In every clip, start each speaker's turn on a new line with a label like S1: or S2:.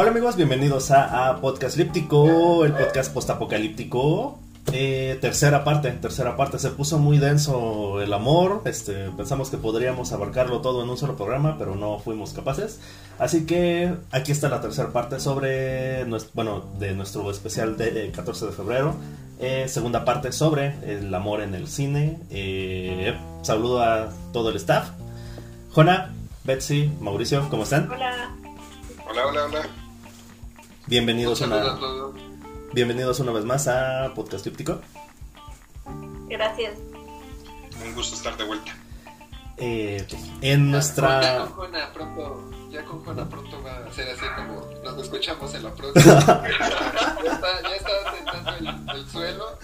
S1: Hola amigos, bienvenidos a, Podcast Líptico, el podcast postapocalíptico. Eh, tercera parte, tercera parte. Se puso muy denso el amor. Este, pensamos que podríamos abarcarlo todo en un solo programa, pero no fuimos capaces. Así que aquí está la tercera parte sobre, nuestro, bueno, de nuestro especial de 14 de febrero. Eh, segunda parte sobre el amor en el cine. Eh, saludo a todo el staff. Jona, Betsy, Mauricio, ¿cómo están?
S2: Hola.
S3: Hola, hola, hola.
S1: Bienvenidos una, bienvenidos una vez más a Podcast Críptico.
S2: Gracias.
S3: Un gusto estar de vuelta.
S1: Eh, en nuestra...
S4: Ya con Juana pronto, ya con Juana pronto va a ser así como nos escuchamos en la próxima. ya, está, ya está tentando el, el suelo.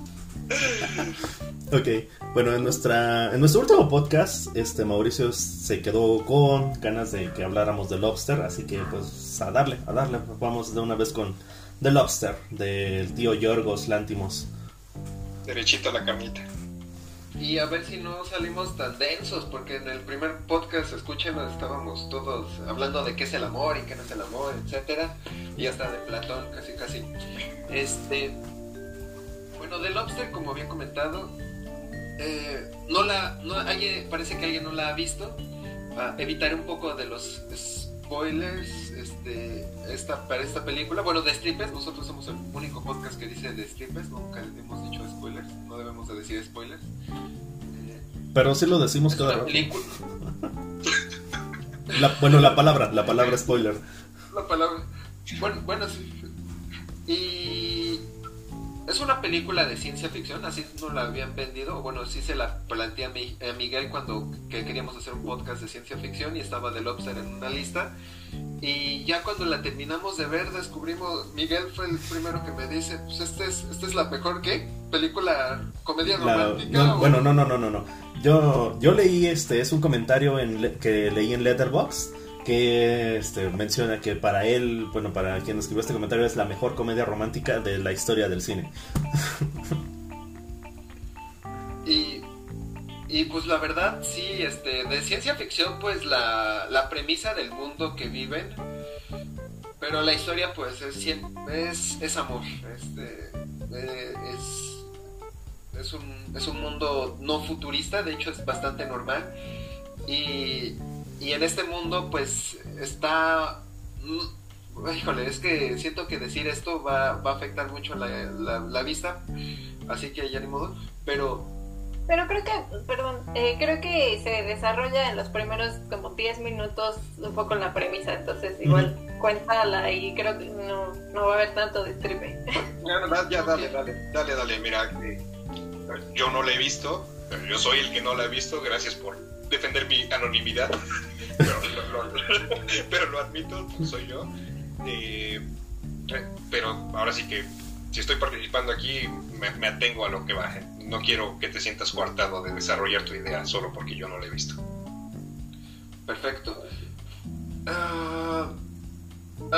S1: Ok, bueno, en nuestra en nuestro último podcast, este Mauricio se quedó con ganas de que habláramos de Lobster, así que pues a darle, a darle, vamos de una vez con The Lobster, del tío Yorgos Lántimos.
S3: Derechito a la camita.
S4: Y a ver si no salimos tan densos, porque en el primer podcast, escuchen, estábamos todos hablando de qué es el amor y qué no es el amor, etcétera, y hasta de Platón, casi casi. Este, bueno, The Lobster, como había comentado, eh, no la, no, parece que alguien no la ha visto. evitaré un poco de los spoilers este, esta, para esta película. Bueno, de strippers, nosotros somos el único podcast que dice de strippers, nunca hemos dicho spoilers, no debemos de decir spoilers.
S1: Eh, Pero sí lo decimos
S4: cada
S1: película. bueno, la palabra, la palabra spoiler.
S4: La palabra. Bueno, bueno, sí. Y es una película de ciencia ficción, así no la habían vendido. Bueno, sí se la planteé a, Miguel cuando queríamos hacer un podcast de ciencia ficción y estaba The Lobster en una lista. Y ya cuando la terminamos de ver, descubrimos, Miguel fue el primero que me dice, pues esta es, esta es la mejor, ¿qué? Película, comedia romántica.
S1: Bueno, no, no, no, no, no. Yo, yo leí, este, es un comentario en, que leí en Letterboxd que este, menciona que para él, bueno, para quien escribió este comentario, es la mejor comedia romántica de la historia del cine.
S4: y, y pues la verdad, sí, este, de ciencia ficción, pues la, la premisa del mundo que viven, pero la historia, pues es, es, es amor, este, eh, es, es, un, es un mundo no futurista, de hecho es bastante normal. Y, y en este mundo pues está... Mm, híjole, es que siento que decir esto va, va a afectar mucho la, la, vista, así que ya ni modo, pero...
S2: Pero creo que, perdón, eh, creo que se desarrolla en los primeros como 10 minutos un poco la premisa, entonces igual cuéntala y creo que no, no va a haber tanto de tripe.
S3: ya, dale, dale, dale, dale, mira, yo no la he visto, pero yo soy el que no la he visto, gracias por defender mi anonimidad, pero lo, admito, soy yo. Eh, pero ahora sí que si estoy participando aquí, me, atengo a lo que va. No quiero que te sientas coartado de desarrollar tu idea solo porque yo no la he visto.
S4: Perfecto. Uh,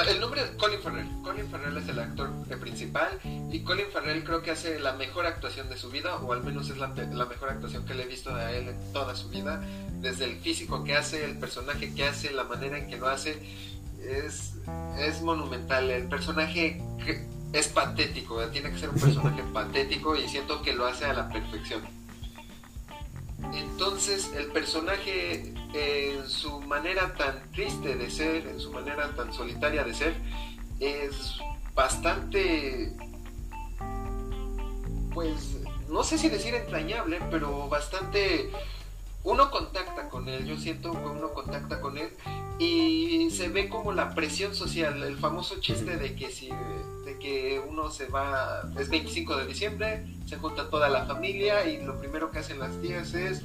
S4: el nombre es Colin Farrell. Colin Farrell es el actor principal y Colin Farrell creo que hace la mejor actuación de su vida, o al menos es la, mejor actuación que le he visto a él en toda su vida. Desde el físico que hace, el personaje que hace, la manera en que lo hace, es, es monumental. El personaje es patético, tiene que ser un personaje patético y siento que lo hace a la perfección. Entonces el personaje en su manera tan triste de ser, en su manera tan solitaria de ser, es bastante, pues, no sé si decir entrañable, pero bastante... Uno contacta con él, yo siento que uno contacta con él y se ve como la presión social, el famoso chiste de que si de que uno se va, es 25 de diciembre, se junta toda la familia y lo primero que hacen las tías es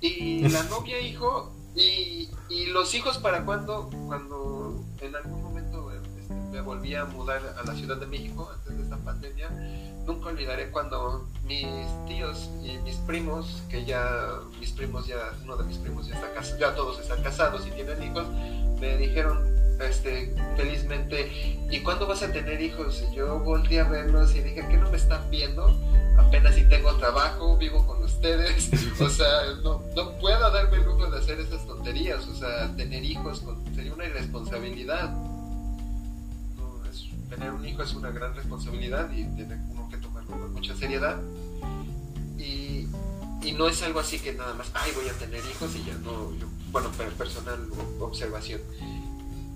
S4: y la novia, hijo, y, y los hijos para cuando, cuando en algún momento este, me volví a mudar a la Ciudad de México antes de esta pandemia, nunca olvidaré cuando mis tíos y mis primos, que ya mis primos ya, uno de mis primos ya está casado, ya todos están casados y tienen hijos, me dijeron este, felizmente, ¿y cuándo vas a tener hijos? Y yo volví a verlos y dije, ¿qué no me están viendo? apenas si tengo trabajo, vivo con ustedes, o sea, no, no puedo darme el lujo de hacer esas tonterías, o sea, tener hijos sería una irresponsabilidad. tener un hijo es una gran responsabilidad y tiene con mucha seriedad. Y, no es algo así que nada más, ay, voy a tener hijos y ya no, bueno, personal observación.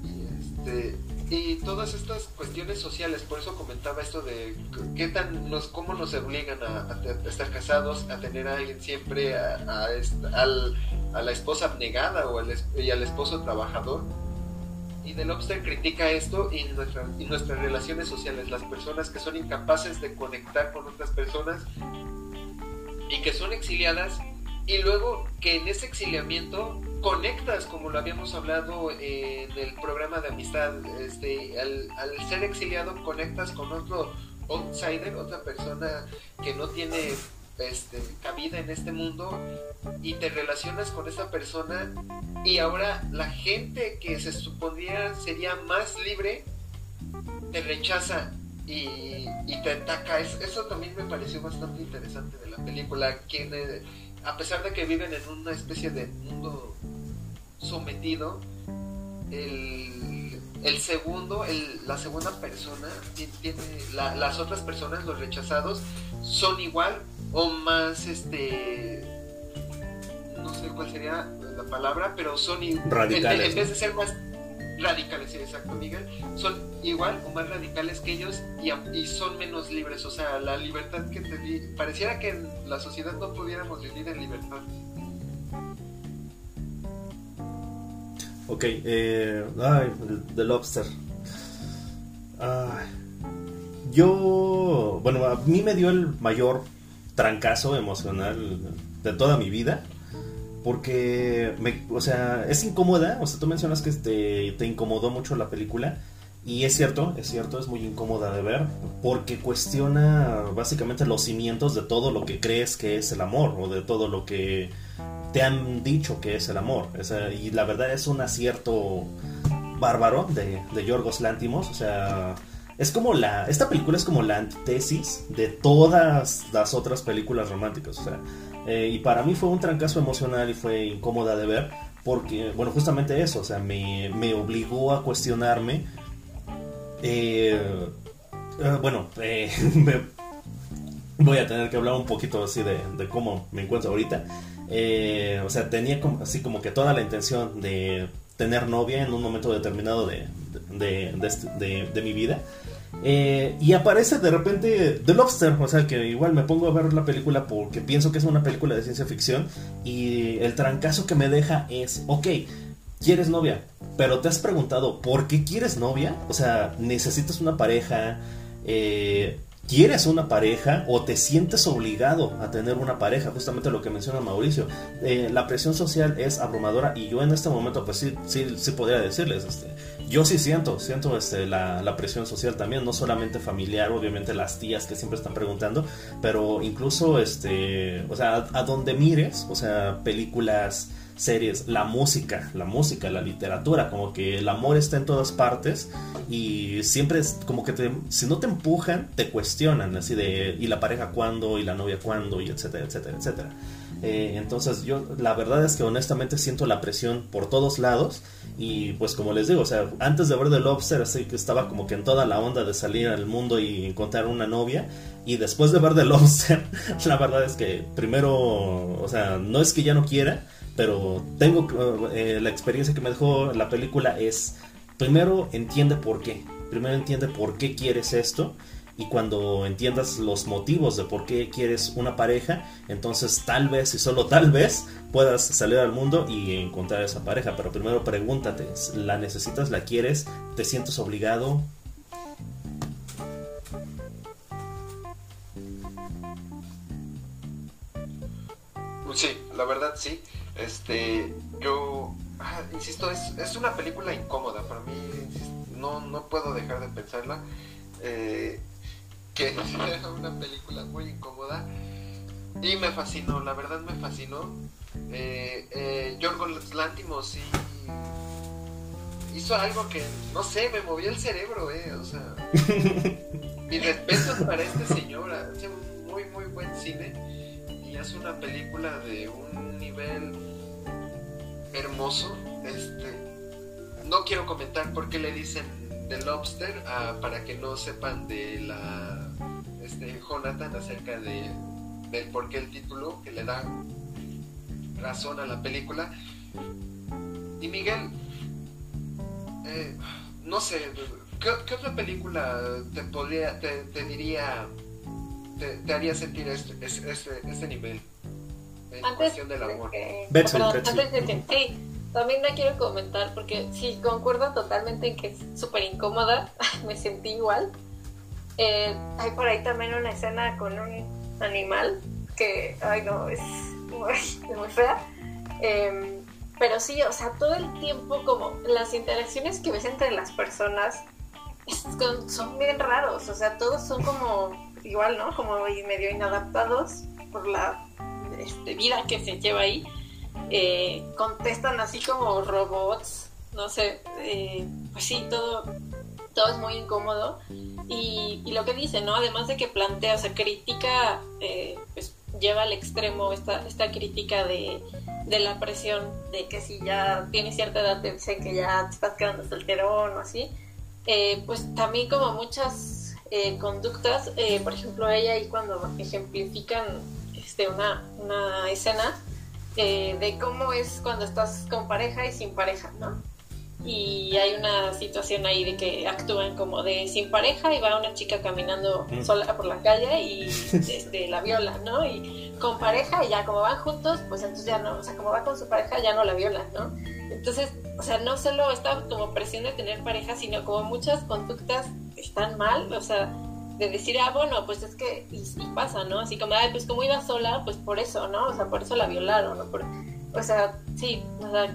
S4: Y este y todas estas cuestiones sociales, por eso comentaba esto de qué tan nos, cómo nos obligan a, estar casados, a tener a alguien siempre, a, a, la esposa abnegada o al, y al esposo trabajador. Y Lobster critica esto y, nuestra, y nuestras relaciones sociales, las personas que son incapaces de conectar con otras personas y que son exiliadas y luego que en ese exiliamiento conectas, como lo habíamos hablado en el programa de amistad, este, al, ser exiliado conectas con otro outsider, otra persona que no tiene este, cabida en este mundo y te relacionas con esa persona y ahora la gente que se suponía sería más libre te rechaza y, te ataca. eso también me pareció bastante interesante de la película. Quien, a pesar de que viven en una especie de mundo sometido, el, el segundo, el, la segunda persona, tiene, las otras personas, los rechazados, son igual o más, este, no sé cuál sería la palabra, pero son
S1: radicales.
S4: En, vez de ser más radicales, exacto, Miguel, son igual o más radicales que ellos y, y, son menos libres. O sea, la libertad que te di, pareciera que en la sociedad no pudiéramos vivir en libertad.
S1: Ok, eh, ay, The Lobster. yo, bueno, a mí me dio el mayor trancazo emocional de toda mi vida. Porque, me, o sea, es incómoda. O sea, tú mencionas que te, te incomodó mucho la película. Y es cierto, es cierto, es muy incómoda de ver. Porque cuestiona básicamente los cimientos de todo lo que crees que es el amor. O de todo lo que te han dicho que es el amor. y la verdad es un acierto bárbaro de, de Yorgos Lántimos. O sea, es como la. Esta película es como la antítesis de todas las otras películas románticas. O sea, eh, y para mí fue un trancazo emocional y fue incómoda de ver. Porque, bueno, justamente eso, o sea, me, me obligó a cuestionarme. Eh, eh, bueno, voy a tener que hablar un poquito así de, de cómo me encuentro ahorita. Eh, o sea, tenía como, así como que toda la intención de tener novia en un momento determinado de, de, mi vida. Eh, y aparece de repente The Lobster, o sea que igual me pongo a ver la película porque pienso que es una película de ciencia ficción y el trancazo que me deja es, ok, quieres novia, pero te has preguntado por qué quieres novia, o sea, necesitas una pareja, eh, quieres una pareja o te sientes obligado a tener una pareja, justamente lo que menciona Mauricio. Eh, la presión social es abrumadora y yo en este momento pues sí, sí, sí podría decirles, este, yo sí siento, siento este, la, presión social también, no solamente familiar, obviamente las tías que siempre están preguntando, pero incluso, este, o sea, a, a donde mires, o sea, películas series, la música, la música, la literatura, como que el amor está en todas partes y siempre es como que te, si no te empujan, te cuestionan, así de, ¿y la pareja cuándo? ¿Y la novia cuándo? Y etcétera, etcétera, etcétera. Eh, entonces yo la verdad es que honestamente siento la presión por todos lados y pues como les digo, o sea, antes de ver The Lobster así que estaba como que en toda la onda de salir al mundo y encontrar una novia y después de ver The Lobster la verdad es que primero, o sea, no es que ya no quiera, pero tengo eh, la experiencia que me dejó la película es primero entiende por qué primero entiende por qué quieres esto y cuando entiendas los motivos de por qué quieres una pareja, entonces tal vez y solo tal vez puedas salir al mundo y encontrar esa pareja. Pero primero pregúntate, ¿la necesitas? ¿La quieres? ¿Te sientes obligado?
S4: Sí, la verdad sí. Este, yo, ah, insisto, es, es, una película incómoda para mí. no, no puedo dejar de pensarla. Eh, que es una película muy incómoda y me fascinó, la verdad me fascinó. Eh, eh, Yorgos Lantimos hizo algo que, no sé, me movió el cerebro, eh, o sea, mi respeto para este señor, hace muy, muy buen cine y hace una película de un nivel hermoso. Este, no quiero comentar por qué le dicen The Lobster ah, para que no sepan de la este, Jonathan acerca de del por qué el título que le da razón a la película. Y Miguel, eh, no sé, ¿qué, otra película te podría, te, diría, te, haría sentir este, este, este, nivel en cuestión del amor?
S2: sí, también la quiero comentar porque sí, concuerdo totalmente en que es súper incómoda, me sentí igual. Eh, hay por ahí también una escena con un animal que, ay no, es muy, fea. Em, pero sí, o sea, todo el tiempo como las interacciones que ves entre las personas son bien raros, o sea, todos son como igual, ¿no? Como medio inadaptados por la este, vida que se lleva ahí. Eh, contestan así como robots, no sé, eh, pues sí, todo, todo es muy incómodo. Y, lo que dice, ¿no? Además de que plantea, o sea, critica, eh, pues lleva al extremo esta, esta crítica de, la presión, de que si ya tienes cierta edad te dicen que ya te estás quedando solterón o así, eh, pues también como muchas eh, conductas, por ejemplo ella ahí cuando ejemplifican este, una, una escena de cómo es cuando estás con pareja y sin pareja, ¿no? Y hay una situación ahí de que actúan como de sin pareja y va una chica caminando sola por la calle y este, la viola, ¿no? Y con pareja y ya como van juntos, pues entonces ya no, o sea, como va con su pareja ya no la viola, ¿no? Entonces, o sea, no solo está como presión de tener pareja, sino como muchas conductas están mal, o sea, de decir, ah, bueno, pues es que, y, pasa, ¿no? Así como, ay, pues como iba sola, pues por eso, ¿no? O sea, por eso la violaron, ¿no? Por, o sea, sí, o sea,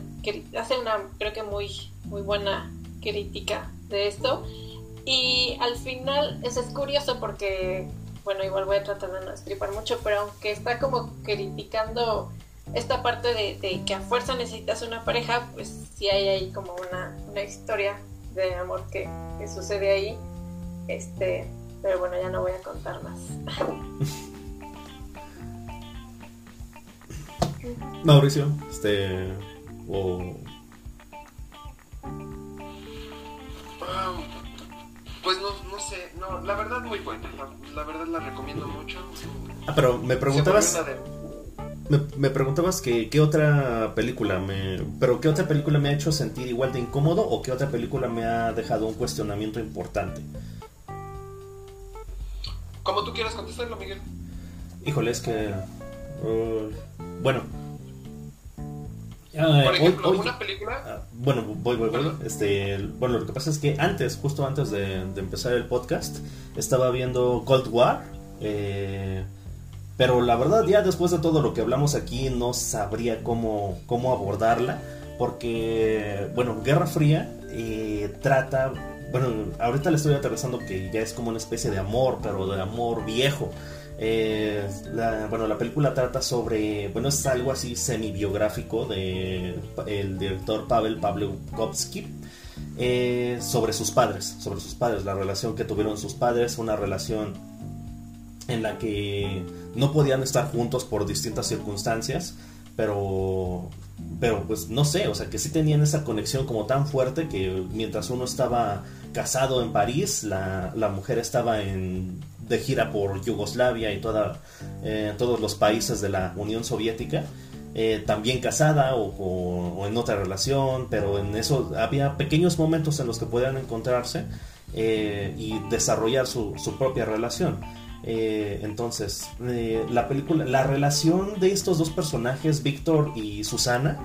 S2: hace una, creo que muy, muy buena crítica de esto. Y al final, eso es curioso porque, bueno, igual voy a tratar de no estripar mucho, pero aunque está como criticando esta parte de, que a fuerza necesitas una pareja, pues sí hay ahí como una, una historia de amor que, que sucede ahí. Este, pero bueno, ya no voy a contar más.
S1: Mauricio, este. O.
S4: pues no, no sé, no, la verdad muy buena, la, verdad la recomiendo mucho.
S1: Ah, pero me preguntabas. Me, preguntabas que qué otra película me. Pero qué otra película me ha hecho sentir igual de incómodo o qué otra película me ha dejado un cuestionamiento importante.
S4: Como tú quieras contestarlo, Miguel.
S1: Híjole, es que. Uh, bueno.
S4: Ah, Por ejemplo, una película. Ah,
S1: bueno, voy, voy, voy. Este, bueno, lo que pasa es que antes, justo antes de, empezar el podcast, estaba viendo Cold War. Eh, pero la verdad, ya después de todo lo que hablamos aquí, no sabría cómo, cómo abordarla. Porque, bueno, Guerra Fría eh, trata. Bueno, ahorita le estoy aterrizando que ya es como una especie de amor, pero de amor viejo. Bueno, la película trata sobre, bueno, es algo así semi-biográfico de el director Pavel Pavlovsky eh, sobre sus padres, sobre sus padres, la relación que tuvieron sus padres, una relación en la que no podían estar juntos por distintas circunstancias, pero pero pues no sé, o sea que sí tenían esa conexión como tan fuerte que mientras uno estaba casado en París, la, la mujer estaba en de gira por Yugoslavia y eh, todos los países de la Unión Soviética. Eh, también casada o, en otra relación, pero en eso había pequeños momentos en los que podían encontrarse eh, y desarrollar su, propia relación. entonces, la película, la relación de estos dos personajes, Víctor y Susana,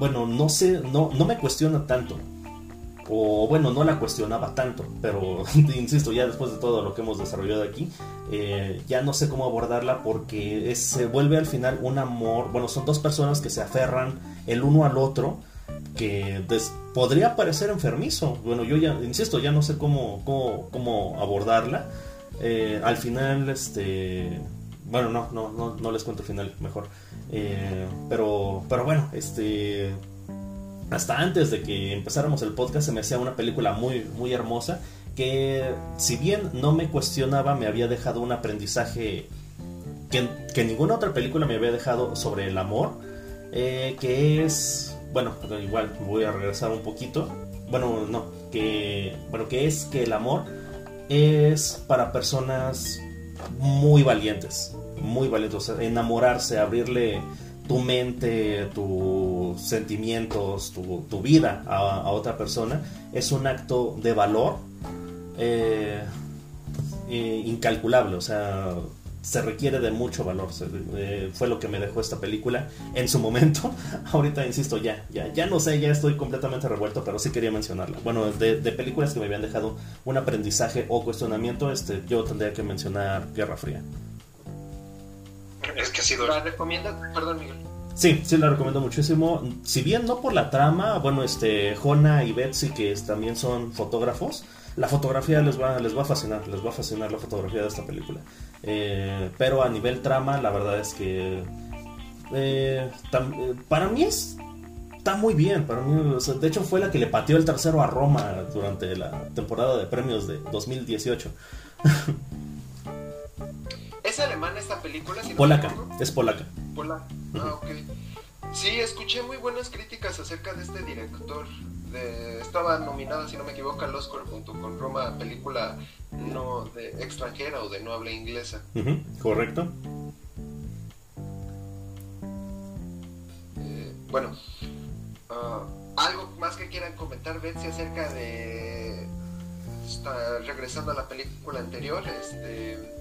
S1: bueno, no sé, no, no me cuestiona tanto o bueno, no la cuestionaba tanto, pero insisto, ya después de todo lo que hemos desarrollado aquí, eh, ya no sé cómo abordarla porque se vuelve al final un amor, bueno, son dos personas que se aferran el uno al otro, que podría parecer enfermizo, bueno, yo ya, insisto, ya no sé cómo, cómo, abordarla, eh, al final, este... Bueno, no, no, no, no les cuento el final, mejor. Eh, pero, pero bueno, este hasta antes de que empezáramos el podcast se me hacía una película muy, muy hermosa que si bien no me cuestionaba, me había dejado un aprendizaje que, que ninguna otra película me había dejado sobre el amor, eh, que es, bueno, igual voy a regresar un poquito, bueno, no, que, bueno, que es que el amor es para personas muy valientes, muy valientes, enamorarse, abrirle tu mente, tus sentimientos, tu, vida a, otra persona, es un acto de valor eh, eh, incalculable, o sea, se requiere de mucho valor. Eh, fue lo que me dejó esta película en su momento. Ahorita insisto, ya, ya, ya no sé, ya estoy completamente revuelto, pero sí quería mencionarla. Bueno, de, películas que me habían dejado un aprendizaje o cuestionamiento, este, yo tendría que mencionar Guerra Fría.
S3: Es que ha sido.
S4: ¿La recomiendo? Perdón, Miguel.
S1: Sí, sí la recomiendo muchísimo. Si bien no por la trama, bueno, este Jona y Betsy que también son fotógrafos, la fotografía les va les va a fascinar, les va a fascinar la fotografía de esta película. Eh, pero a nivel trama, la verdad es que eh, eh, para mí es está muy bien. Para mí, de hecho, fue la que le pateó el tercero a Roma durante la temporada de premios de 2018.
S4: ¿Es alemana esta película?
S1: polaca, es polaca.
S4: Polaca. Ah, ok. Sí, escuché muy buenas críticas acerca de este director. estaba nominada, si no me equivoco, al Oscar junto con Roma, película no de extranjera o de no habla inglesa.
S1: correcto.
S4: Eh, bueno, ah, algo más que quieran comentar, Betsy, acerca de. Está regresando a la película anterior, este.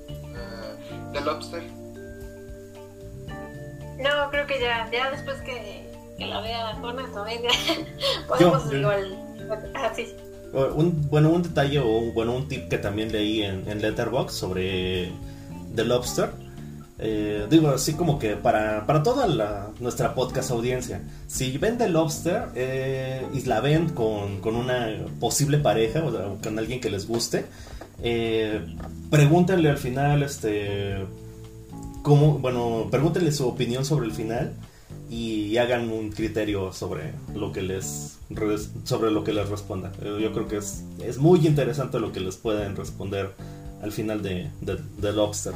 S4: The Lobster?
S2: No, creo que ya, ya después que, la vea Juana también podemos igual así. Ah,
S1: un, bueno, un detalle o un, bueno, un tip que también leí en, en Letterboxd sobre The Lobster. Eh, digo, así como que para, para toda la, nuestra podcast audiencia, si ven The Lobster eh, y la ven con, con una posible pareja o con alguien que les guste, eh, pregúntenle al final, este, cómo, bueno, pregúntenle su opinión sobre el final y hagan un criterio sobre lo que les sobre lo que les responda. Eh, yo creo que es, es muy interesante lo que les pueden responder al final de, de Lobster.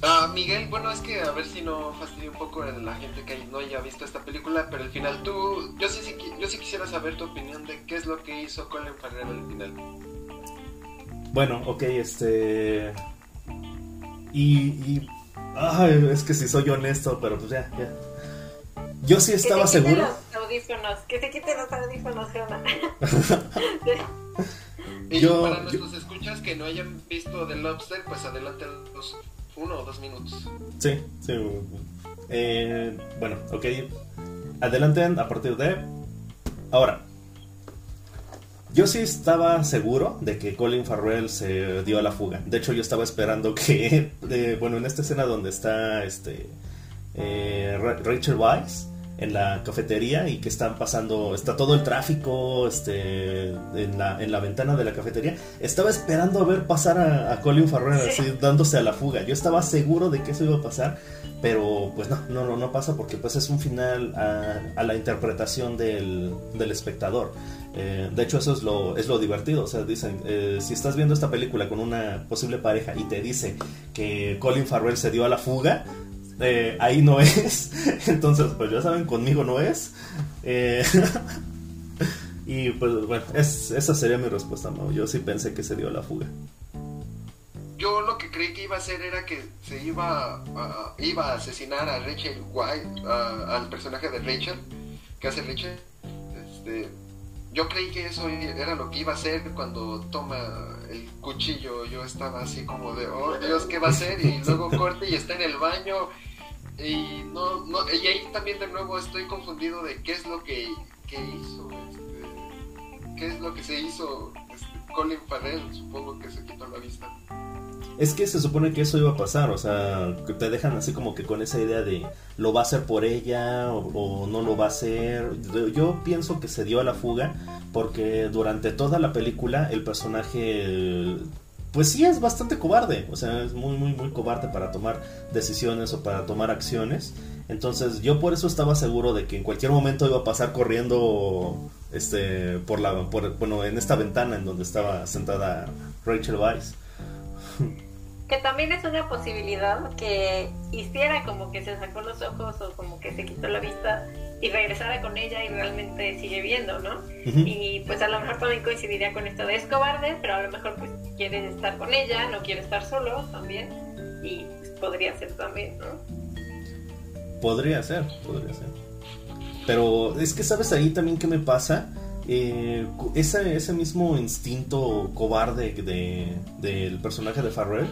S4: Ah, Miguel, bueno, es que a ver si no fastidia un poco a la gente que no haya visto esta película, pero al final tú, yo sí, yo sí quisiera saber tu opinión de qué es lo que hizo Colin Farrell al final.
S1: Bueno, ok, este... Y... y... es que si soy honesto, pero pues ya, ya. Yo sí estaba que seguro.
S2: Los audífonos, que te quiten los audífonos,
S4: Y yo, para nuestros escuchas que no hayan visto The Lobster, pues adelante los uno o dos minutos. Sí,
S1: sí. Eh, bueno, ok. Adelanten a partir de... Ahora, yo sí estaba seguro de que Colin Farrell se dio a la fuga. De hecho, yo estaba esperando que, bueno, en esta escena donde está este eh, Rachel Weisz, en la cafetería y que están pasando, está todo el tráfico este, en, la, en la ventana de la cafetería. Estaba esperando a ver pasar a, Colin Farrell así dándose a la fuga. Yo estaba seguro de que eso iba a pasar, pero pues no, no, no, pasa porque pues es un final a, la interpretación del, del espectador. Eh, de hecho eso es lo, es lo divertido, o sea, dicen, eh, si estás viendo esta película con una posible pareja y te dice que Colin Farrell se dio a la fuga, eh, ahí no es. Entonces, pues ya saben, conmigo no es. Eh, y pues bueno, esa sería mi respuesta, ¿no? Yo sí pensé que se dio la fuga.
S4: Yo lo que creí que iba a hacer era que se iba a, iba a asesinar a Rachel White, al personaje de Rachel, que hace Rachel. Este, yo creí que eso era lo que iba a hacer cuando toma el cuchillo. Yo estaba así como de, oh Dios, ¿qué va a hacer? Y luego corte y está en el baño y no, no, y ahí también de nuevo estoy confundido de qué es lo que, hizo, este, qué es lo que se hizo este, Colin Farrell, supongo que se quitó la vista.
S1: Es que se supone que eso iba a pasar, o sea, que te dejan así como que con esa idea de lo va a hacer por ella o, no lo va a hacer. Yo pienso que se dio a la fuga porque durante toda la película el personaje pues sí es bastante cobarde, o sea, es muy, muy, muy cobarde para tomar decisiones o para tomar acciones. Entonces yo por eso estaba seguro de que en cualquier momento iba a pasar corriendo este, por la, bueno, en esta ventana en donde estaba sentada Rachel Weisz.
S2: Que también es una posibilidad que hiciera como que se sacó los ojos o como que se quitó la vista y regresara con ella y realmente sigue viendo, ¿no? Y pues a lo mejor también coincidiría con esto de es cobarde, pero a lo mejor pues quiere estar con ella, no quiere estar solo también y pues, podría ser también, ¿no?
S1: Podría ser, podría ser. Pero es que sabes ahí también qué me pasa. Eh, ese, ese mismo instinto cobarde de, del personaje de Farrell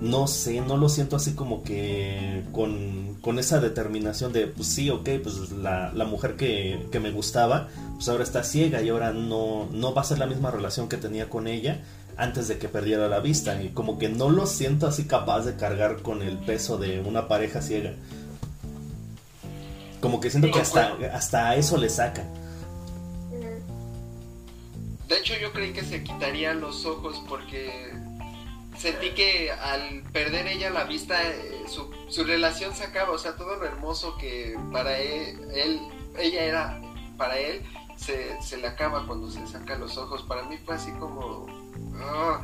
S1: no sé, no lo siento así como que con, con esa determinación de, pues sí, ok, pues la, la mujer que, que, me gustaba, pues ahora está ciega y ahora no, no va a ser la misma relación que tenía con ella antes de que perdiera la vista. Y como que no lo siento así capaz de cargar con el peso de una pareja ciega. Como que siento que hasta, hasta eso le saca.
S4: De hecho, yo creí que se quitaría los ojos porque sentí que al perder ella la vista, eh, su, su, relación se acaba, o sea, todo lo hermoso que para él, ella era para él, se, se, le acaba cuando se saca los ojos. Para mí fue así como... Ah,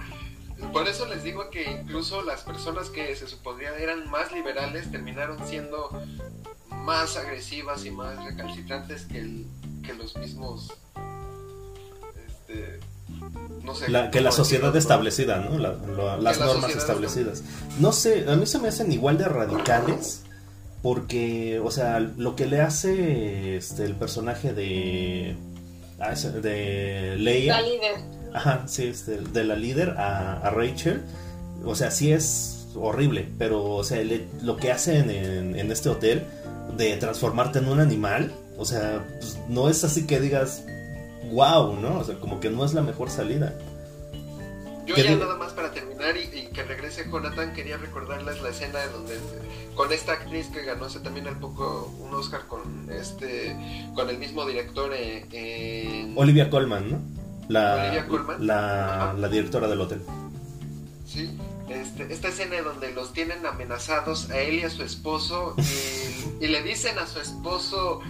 S4: por eso les digo que incluso las personas que se suponía eran más liberales terminaron siendo más agresivas y más recalcitrantes que, que los mismos... Este,
S1: que la sociedad establecida, ¿no? las normas establecidas. No sé, a mí se me hacen igual de radicales porque, o sea, lo que le hace este, el personaje de ah, de Leia,
S2: la líder,
S1: ajá, sí, este, de la líder a, Rachel, o sea, sí es horrible, pero, o sea, lo que hacen en, en, este hotel de transformarte en un animal, o sea, pues, no es así que digas, wow, ¿no? O sea, como que no es la mejor salida.
S4: Yo ya nada más para terminar y, que regrese Jonathan, quería recordarles la escena donde con esta actriz que ganó hace también al poco un Oscar con este con el mismo director en...
S1: Olivia Colman, ¿no? La, Olivia Colman. La, la, directora del hotel.
S4: Sí, este, esta escena donde los tienen amenazados a él y a su esposo y, y le dicen a su esposo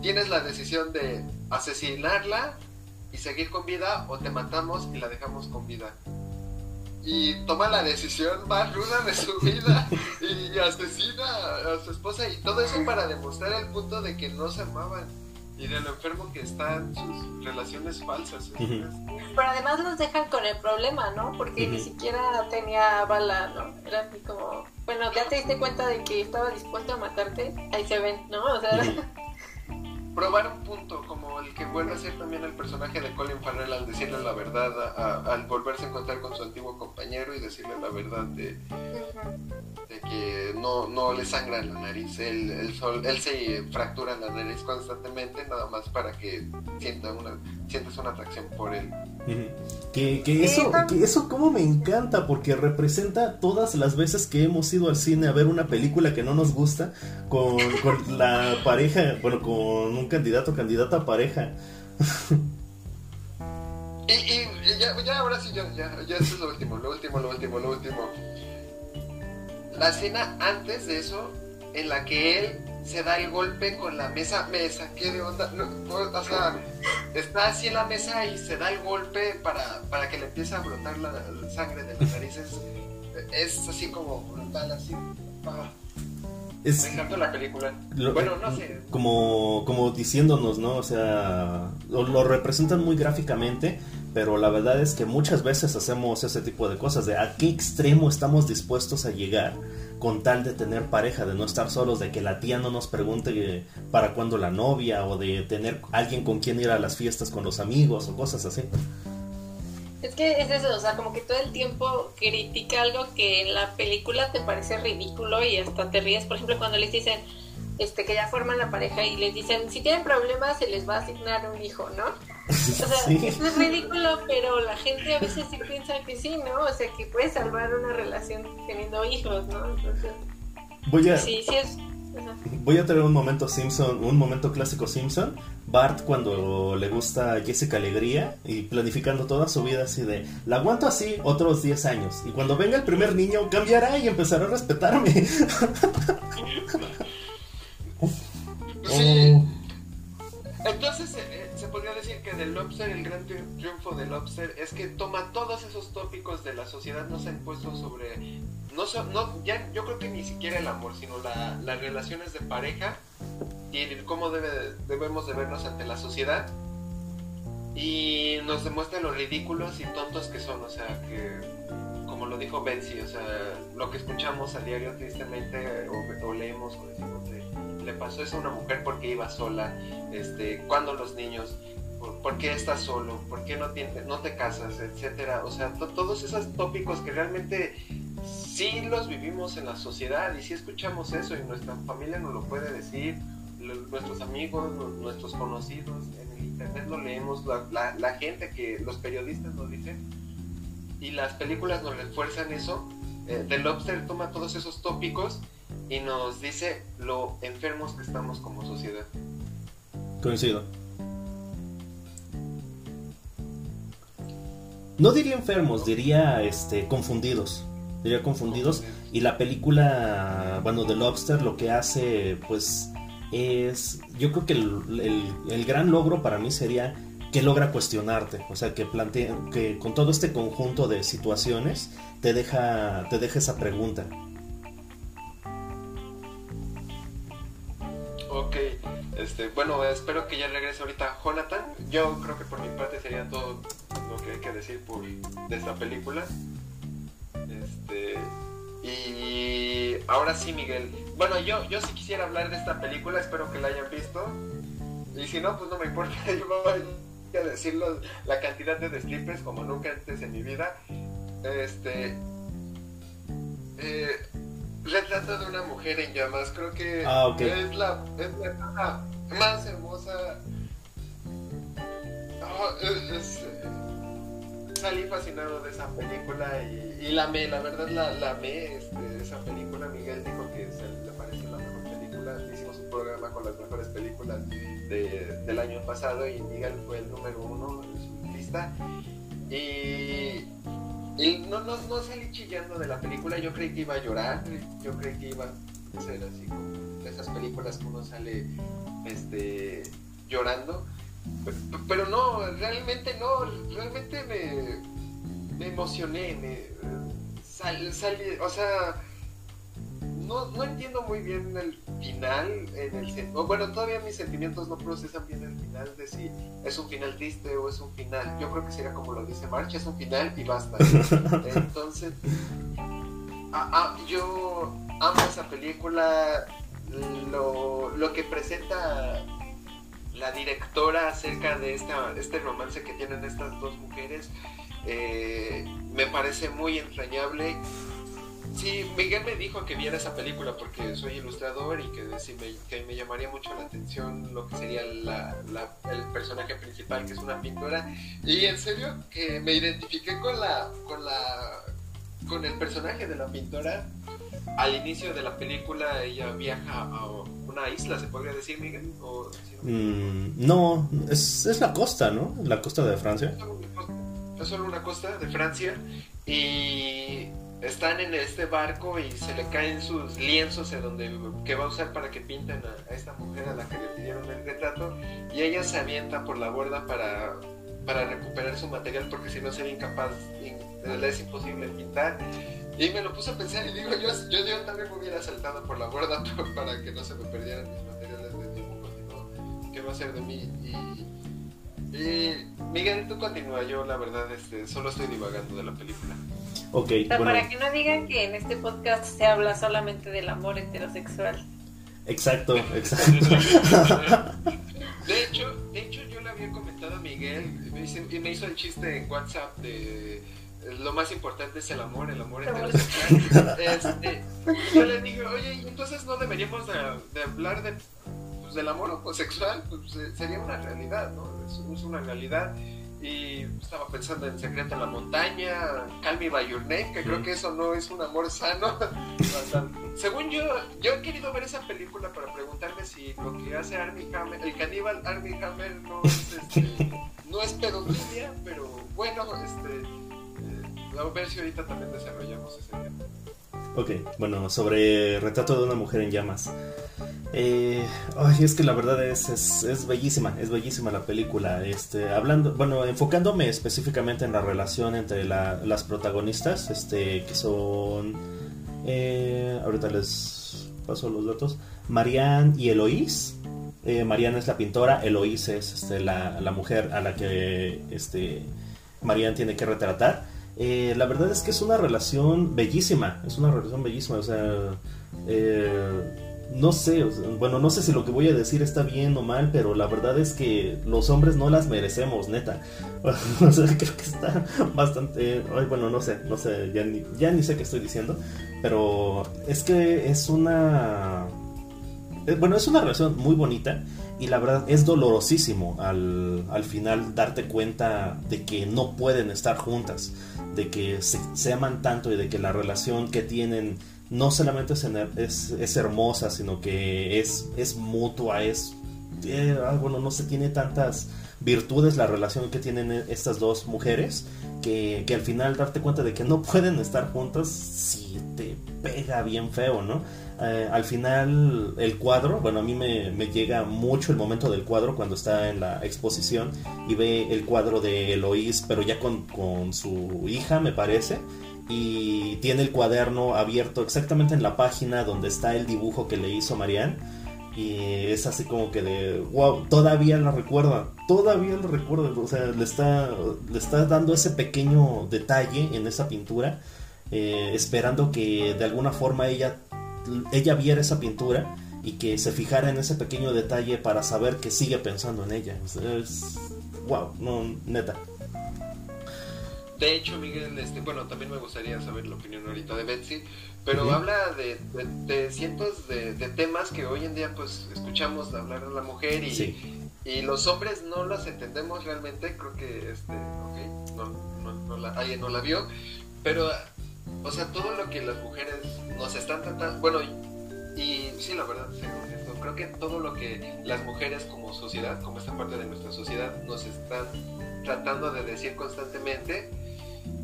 S4: tienes la decisión de asesinarla y seguir con vida o te matamos y la dejamos con vida. Y toma la decisión más ruda de su vida y asesina a su esposa y todo eso para demostrar el punto de que no se amaban y de lo enfermo que están sus relaciones falsas.
S2: Pero además los dejan con el problema, ¿no? Porque ni siquiera tenía bala, ¿no? Era así como, bueno, ya te diste cuenta de que estaba dispuesto a matarte, ahí se ven, ¿no? O sea,
S4: probar un punto como el que vuelve a ser también el personaje de Colin Farrell al decirle la verdad, al volverse a encontrar con su antiguo compañero y decirle la verdad de, de que no, no le sangra la nariz, él, él, se fractura la nariz constantemente nada más para que sienta una, sientas una atracción por él.
S1: Que, que, eso, que eso como me encanta porque representa todas las veces que hemos ido al cine a ver una película que no nos gusta con, con la pareja, bueno, con un candidato candidata a pareja.
S4: y, y ya, ya, ahora sí, ya, ya, ya eso es lo último, lo último, lo último, lo último. La escena antes de eso, en la que él se da el golpe con la mesa, mesa, ¿qué de onda? o sea, está así en la mesa y se da el golpe para, para que le empiece a brotar la, sangre de las narices. Es, así como brutal, así. Ah. Me encantó la película. bueno, no sé.
S1: Como, como diciéndonos, ¿no? O sea, lo, representan muy gráficamente, pero la verdad es que muchas veces hacemos ese tipo de cosas, de a qué extremo estamos dispuestos a llegar con tal de tener pareja, de no estar solos, de que la tía no nos pregunte para cuándo la novia, o de tener alguien con quien ir a las fiestas con los amigos, o cosas así.
S2: Es que es eso, o sea, como que todo el tiempo critica algo que en la película te parece ridículo y hasta te ríes. Por ejemplo, cuando les dicen este que ya forman la pareja y les dicen, si tienen problemas se les va a asignar un hijo, ¿no? O sea, es ridículo, pero la gente a veces sí piensa que sí, ¿no? O sea, que puede salvar una relación teniendo hijos, ¿no? Entonces,
S1: Voy a...
S2: Sí, sí es
S1: Voy a traer un momento Simpson, un momento clásico Simpson. Bart cuando le gusta Jessica Alegría y planificando toda su vida así de, la aguanto así otros 10 años. Y cuando venga el primer niño cambiará y empezará a respetarme.
S4: Sí. Entonces se se podría decir que del Lobster, el gran triunfo del Lobster es que toma todos esos tópicos de la sociedad, no se han puesto sobre, no, no ya, yo creo que ni siquiera el amor, sino la, las relaciones de pareja y el cómo debe, debemos de vernos ante la sociedad y nos demuestra lo ridículos y tontos que son, o sea, que como lo dijo Betsy, o sea, lo que escuchamos a diario tristemente o, leemos o decimos le pasó eso a una mujer porque iba sola, este, cuando los niños, por, qué estás solo, por qué no, te, no te casas, etcétera, o sea, todos esos tópicos que realmente sí los vivimos en la sociedad y sí escuchamos eso y nuestra familia nos lo puede decir, nuestros amigos, nuestros conocidos, en el internet lo leemos, la, la, gente que los periodistas nos dicen y las películas nos refuerzan eso. Eh, The Lobster toma todos esos tópicos y nos dice lo enfermos que estamos como sociedad.
S1: Coincido. No diría enfermos, diría este confundidos. Diría confundidos. Y la película, bueno, The Lobster lo que hace, pues, es. Yo creo que el, gran logro para mí sería que logra cuestionarte. O sea, que plantea. que con todo este conjunto de situaciones te deja. te deja esa pregunta.
S4: Ok, este, bueno, espero que ya regrese ahorita Jonathan. Yo creo que por mi parte sería todo lo que hay que decir por, de esta película. Este, y ahora sí, Miguel. Bueno, yo, yo sí quisiera hablar de esta película, espero que la hayan visto. Y si no, pues no me importa, yo voy a decir la cantidad de deslippers como nunca antes en mi vida. Este. Eh, retrato de una mujer en llamas, creo que ah, es, la, es la más hermosa. Oh, salí fascinado de esa película y, la amé, la verdad la, la amé, este, esa película. Miguel dijo que se le parece la mejor película. Hicimos un programa con las mejores películas de, del año pasado y Miguel fue el número uno en su lista. Y, no, no, no salí chillando de la película, yo creí que iba a llorar, yo creí que iba a ser así como esas películas que uno sale este, llorando pero no, realmente no, realmente me, me emocioné, me salí, o sea, no, no, entiendo muy bien el final, en el bueno, todavía mis sentimientos no procesan bien el final de si es un final triste o es un final, yo creo que sería como lo dice March, es un final y basta. Entonces, yo amo esa película, lo, lo que presenta la directora acerca de esta, este romance que tienen estas dos mujeres eh, me parece muy entrañable. Sí, Miguel me dijo que viera esa película porque soy ilustrador y que, me, que me llamaría mucho la atención lo que sería la, el personaje principal, que es una pintora. Y en serio que me identifiqué con la, con la, con el personaje de la pintora. Al inicio de la película ella viaja a una isla, se podría decir, Miguel. ¿O,
S1: Mm, no, es, es, la costa, ¿no? La costa de Francia.
S4: Es solo una costa de Francia y están en este barco y se le caen sus lienzos en donde que va a usar para que pinten a, esta mujer a la que le pidieron el retrato y ella se avienta por la borda para, para recuperar su material porque si no sería incapaz, le es imposible pintar. Y me lo puse a pensar y digo, yo, yo, también me hubiera saltado por la borda para que no se me perdieran mis va a ser de mí. Y, Miguel, tú continúa, yo la verdad este, solo estoy divagando de la película.
S1: Ok.
S2: Para que no digan que en este podcast se habla solamente del amor heterosexual.
S1: Exacto, exacto.
S4: de hecho, de hecho yo le había comentado a Miguel y me hizo el chiste en WhatsApp de lo más importante es el amor, el amor heterosexual. Este, yo le dije, oye, entonces no deberíamos de hablar de pues, del amor homosexual pues, sería una realidad, ¿no? Es, una realidad. Y estaba pensando en Secreto en la Montaña, Call Me By Your Name, que creo que eso no es un amor sano. Según yo, yo he querido ver esa película para preguntarme si lo que hace Armie Hammer, el caníbal Armie Hammer no es, este, no es pedofilia, pero bueno, este, eh, a ver si ahorita también desarrollamos ese tema.
S1: Ok, bueno, sobre Retrato de una mujer en llamas. Eh, ay, es que la verdad es, es, bellísima, es bellísima la película. Este, hablando, bueno, enfocándome específicamente en la relación entre las protagonistas, este, que son, eh, ahorita les paso los datos, Marianne y Eloís. Eh, Marianne es la pintora, Eloís es este, la, la, mujer a la que este, Marianne tiene que retratar. Eh, la verdad es que es una relación bellísima, es una relación bellísima, o sea, eh, no sé, bueno, no sé si lo que voy a decir está bien o mal, pero la verdad es que los hombres no las merecemos, neta. o sea, creo que está bastante, ay, bueno, no sé, no sé, ya ni, ya ni sé qué estoy diciendo, pero es que es una, eh, bueno, es una relación muy bonita y la verdad es dolorosísimo al, al final darte cuenta de que no pueden estar juntas, de que se, se aman tanto y de que la relación que tienen no solamente es, es, hermosa, sino que es, es mutua, es... Eh, ah, bueno, no se tiene tantas virtudes la relación que tienen estas dos mujeres que, al final darte cuenta de que no pueden estar juntas si te pega bien feo, ¿no? Eh, al final el cuadro, bueno, a mí me, llega mucho el momento del cuadro cuando está en la exposición y ve el cuadro de Eloís, pero ya con, con su hija, me parece y tiene el cuaderno abierto exactamente en la página donde está el dibujo que le hizo Marianne. Y es así como que de, wow, todavía la recuerda, todavía lo recuerda, o sea, le está, le está dando ese pequeño detalle en esa pintura, eh, esperando que de alguna forma ella, ella viera esa pintura y que se fijara en ese pequeño detalle para saber que sigue pensando en ella. es, wow, no, neta.
S4: De hecho, Miguel, este, bueno, también me gustaría saber la opinión ahorita de Betsy, pero habla de, de, cientos de, temas que hoy en día pues escuchamos hablar de la mujer y, y los hombres no las entendemos realmente, creo que este, ok, no, no, no la, alguien no la vio, pero, o sea, todo lo que las mujeres nos están tratando, bueno, y, sí, la verdad, creo que todo lo que las mujeres como sociedad, como esta parte de nuestra sociedad, nos están tratando de decir constantemente,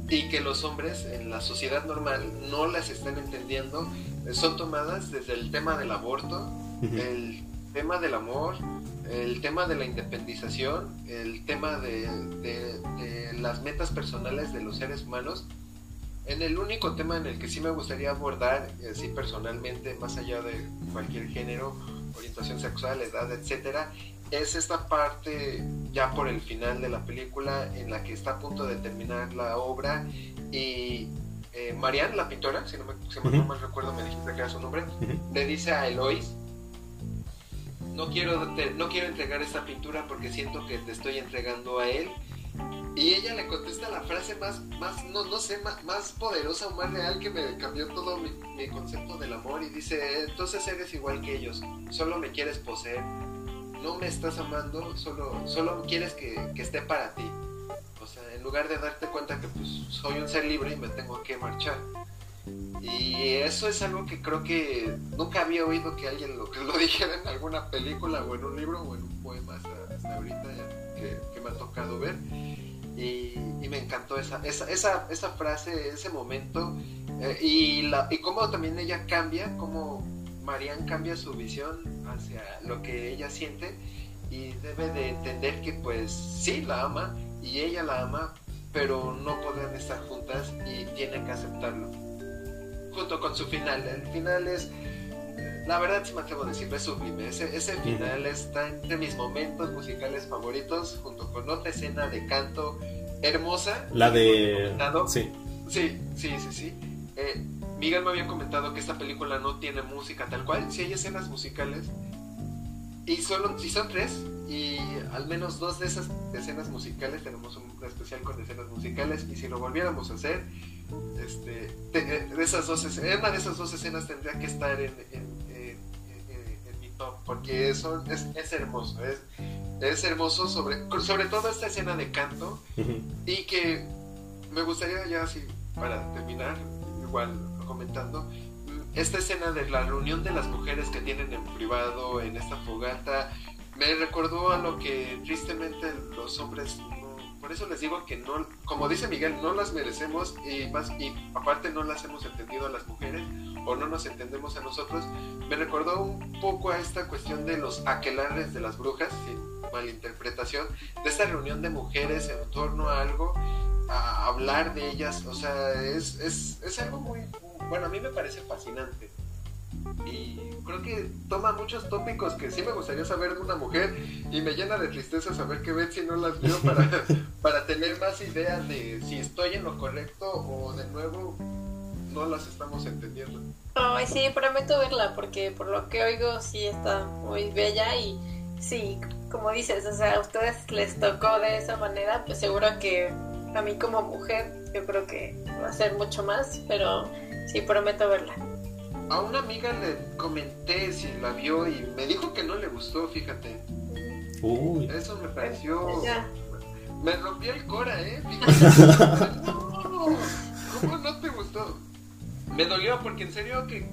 S4: y que los hombres en la sociedad normal no las están entendiendo, son tomadas desde el tema del aborto, el tema del amor, el tema de la independización, el tema de, de, las metas personales de los seres humanos. En el único tema en el que sí me gustaría abordar, así personalmente, más allá de cualquier género, orientación sexual, edad, etcétera, es esta parte ya por el final de la película en la que está a punto de terminar la obra y eh, Marianne, la pintora, si no me, mal recuerdo, me dijiste que era su nombre, le dice a Elois, no quiero, no quiero entregar esta pintura porque siento que te estoy entregando a él. Y ella le contesta la frase más, más no, no sé, más, poderosa o más real que me cambió todo mi, concepto del amor y dice, entonces eres igual que ellos, solo me quieres poseer no me estás amando, solo, solo quieres que, esté para ti. O sea, en lugar de darte cuenta que pues soy un ser libre y me tengo que marchar. Y eso es algo que creo que nunca había oído que alguien lo, que lo dijera en alguna película o en un libro o en un poema hasta, ahorita que, me ha tocado ver. Y, me encantó esa, esa, esa, esa, frase, ese momento. Eh, y, la, y cómo también ella cambia, cómo Marianne cambia su visión hacia lo que ella siente y debe de entender que pues sí la ama y ella la ama, pero no pueden estar juntas y tienen que aceptarlo. Junto con su final, el final es, la verdad si me atrevo a decirlo, es sublime. Ese, ese final está entre mis momentos musicales favoritos, junto con otra escena de canto hermosa.
S1: La de...
S4: Sí. Sí, sí, sí, sí. Eh, Miguel me había comentado que esta película no tiene música tal cual, si hay escenas musicales. Y solo, si son tres, y al menos dos de esas escenas musicales, tenemos un especial con escenas musicales, y si lo volviéramos a hacer, este, de, esas dos una de esas dos escenas tendría que estar en, mi top, porque eso es, es hermoso, es, es, hermoso sobre, sobre todo esta escena de canto, y que me gustaría ya así, para terminar, igual comentando, esta escena de la reunión de las mujeres que tienen en privado en esta fogata me recordó a lo que tristemente los hombres Por eso les digo que no, como dice Miguel, no las merecemos y más y aparte no las hemos entendido a las mujeres o no nos entendemos a nosotros. Me recordó un poco a esta cuestión de los aquelares de las brujas, sin malinterpretación, de esta reunión de mujeres en torno a algo, a hablar de ellas, o sea, es, es, es algo muy, bueno, a mí me parece fascinante y creo que toma muchos tópicos que sí me gustaría saber de una mujer y me llena de tristeza saber que Betsy no las vio para, para tener más ideas de si estoy en lo correcto o de nuevo no las estamos entendiendo.
S2: Ay, sí, prometo verla porque por lo que oigo sí está muy bella y sí, como dices, o sea, a ustedes les tocó de esa manera, pues seguro que a mí como mujer yo creo que va a ser mucho más, pero sí, prometo verla
S4: a una amiga le comenté si la vio y me dijo que no le gustó, fíjate. Uy. Eso me pareció. Me rompió el cora, ¿eh? ¿Cómo no te gustó? Me dolió porque en serio que.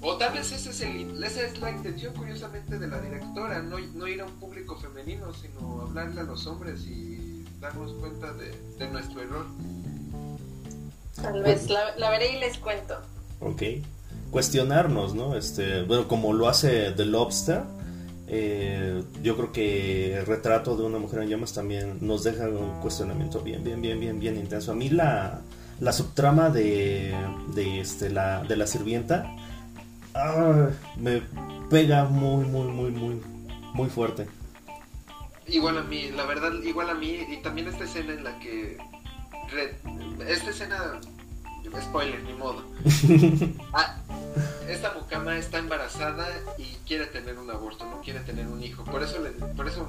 S4: O tal vez ese es el, esa es la intención, curiosamente, de la directora: no, no ir a un público femenino, sino hablarle a los hombres y darnos cuenta de, de nuestro error.
S2: Tal vez la, la veré y les cuento.
S1: Ok. Cuestionarnos, ¿no? Este, bueno, como lo hace The Lobster, eh, yo creo que el retrato de una mujer en llamas también nos deja un cuestionamiento bien, bien, bien, bien, bien intenso. A mí la, la subtrama de, de, este, la, de la sirvienta ah, me pega muy, muy, muy, muy, muy fuerte.
S4: Igual a mí, la verdad, igual a mí, y también esta escena en la que... esta escena spoiler, ni modo. Ah, esta mucama está embarazada y quiere tener un aborto, no quiere tener un hijo. Por eso, le, por eso.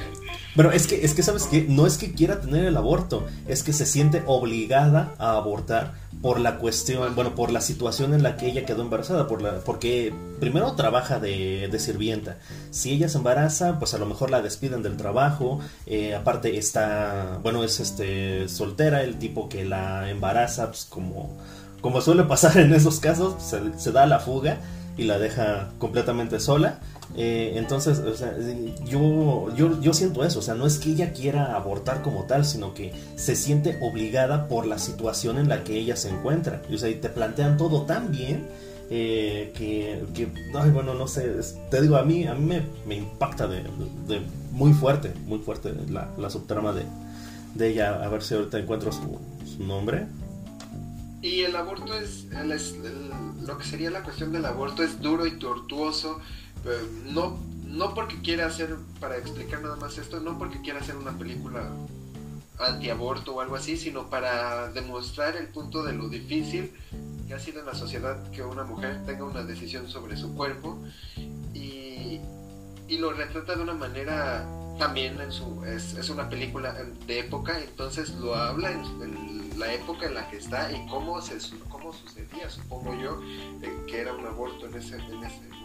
S1: Pero es que, es que sabes que no es que quiera tener el aborto, es que se siente obligada a abortar por la cuestión, bueno, por la situación en la que ella quedó embarazada, por la, porque primero trabaja de, de sirvienta. Si ella se embaraza, pues a lo mejor la despiden del trabajo. Eh, aparte está, bueno, es este soltera, el tipo que la embaraza, pues como, como suele pasar en esos casos, se, se da la fuga y la deja completamente sola. Eh, entonces, o sea, yo, yo, yo siento eso, o sea, no es que ella quiera abortar como tal, sino que se siente obligada por la situación en la que ella se encuentra. Y, o sea, y te plantean todo tan bien eh, que, ay, bueno, no sé, te digo, a mí, a mí me, impacta de, muy fuerte, muy fuerte la, subtrama de, de ella. A ver si ahorita encuentro su, nombre.
S4: Y el aborto es, lo que sería la cuestión del aborto es duro y tortuoso no, no porque quiera hacer, para explicar nada más esto, no porque quiera hacer una película antiaborto o algo así, sino para demostrar el punto de lo difícil que ha sido en la sociedad que una mujer tenga una decisión sobre su cuerpo y, y lo retrata de una manera también en su es, es, una película de época entonces lo habla en, la época en la que está y cómo se cómo sucedía supongo yo eh, que era un aborto en ese, en ese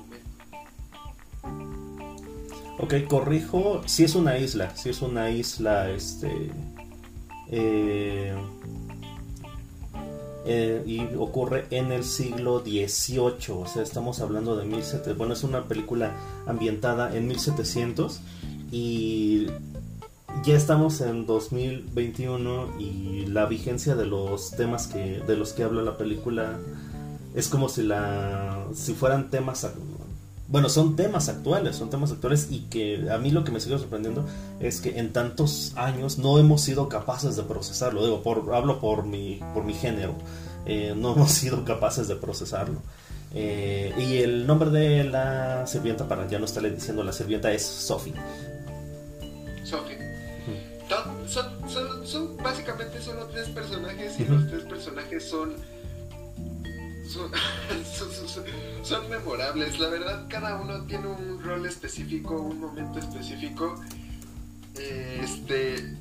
S1: Ok, corrijo, si es una isla, si es una isla, este... Eh, eh, y ocurre en el siglo XVIII, o sea, estamos hablando de 1700, bueno, es una película ambientada en 1700 y ya estamos en 2021 y la vigencia de los temas que de los que habla la película es como si la si fueran temas bueno, son temas actuales, son temas actuales y que a mí lo que me sigue sorprendiendo es que en tantos años no hemos sido capaces de procesarlo. Digo, por, hablo por mi, por mi género, eh, no hemos sido capaces de procesarlo. Eh, y el nombre de la sirvienta, para ya no estarle diciendo la sirvienta, es Sophie.
S4: Sophie. Son, son, son, básicamente solo tres personajes y los tres personajes son son, memorables. La verdad, cada uno tiene un rol específico, un momento específico. Este.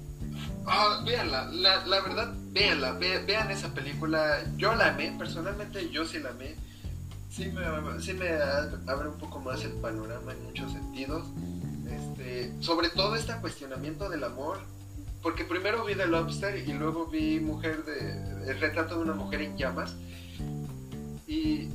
S4: Oh, la, la, verdad, véanla, vean esa película. Yo la amé, personalmente yo sí la amé. Sí me, sí me abre un poco más el panorama en muchos sentidos. Este, sobre todo este cuestionamiento del amor. Porque primero vi The Lobster y luego vi Mujer de. El retrato de una mujer en llamas. Y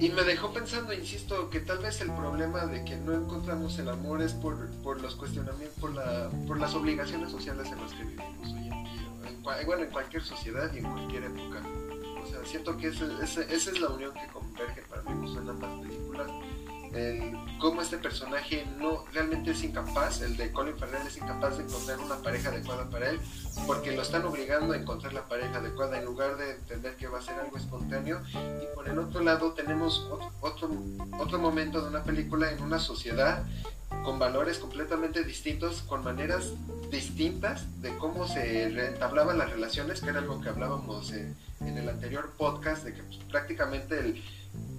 S4: y me dejó pensando, insisto, que tal vez el problema de que no encontramos el amor es por, por los cuestionamientos, por, la, por las obligaciones sociales en las que vivimos hoy en día. En, bueno, en cualquier sociedad y en cualquier época. O sea, siento que esa, esa, esa es la unión que converge para mí pues, en ambas películas el, cómo este personaje no realmente es incapaz, el de Colin Farrell es incapaz de encontrar una pareja adecuada para él, porque lo están obligando a encontrar la pareja adecuada en lugar de entender que va a ser algo espontáneo. Y por el otro lado tenemos otro, otro, momento de una película en una sociedad con valores completamente distintos, con maneras distintas de cómo se entablaban las relaciones, que era algo que hablábamos en, el anterior podcast, de que pues, prácticamente el,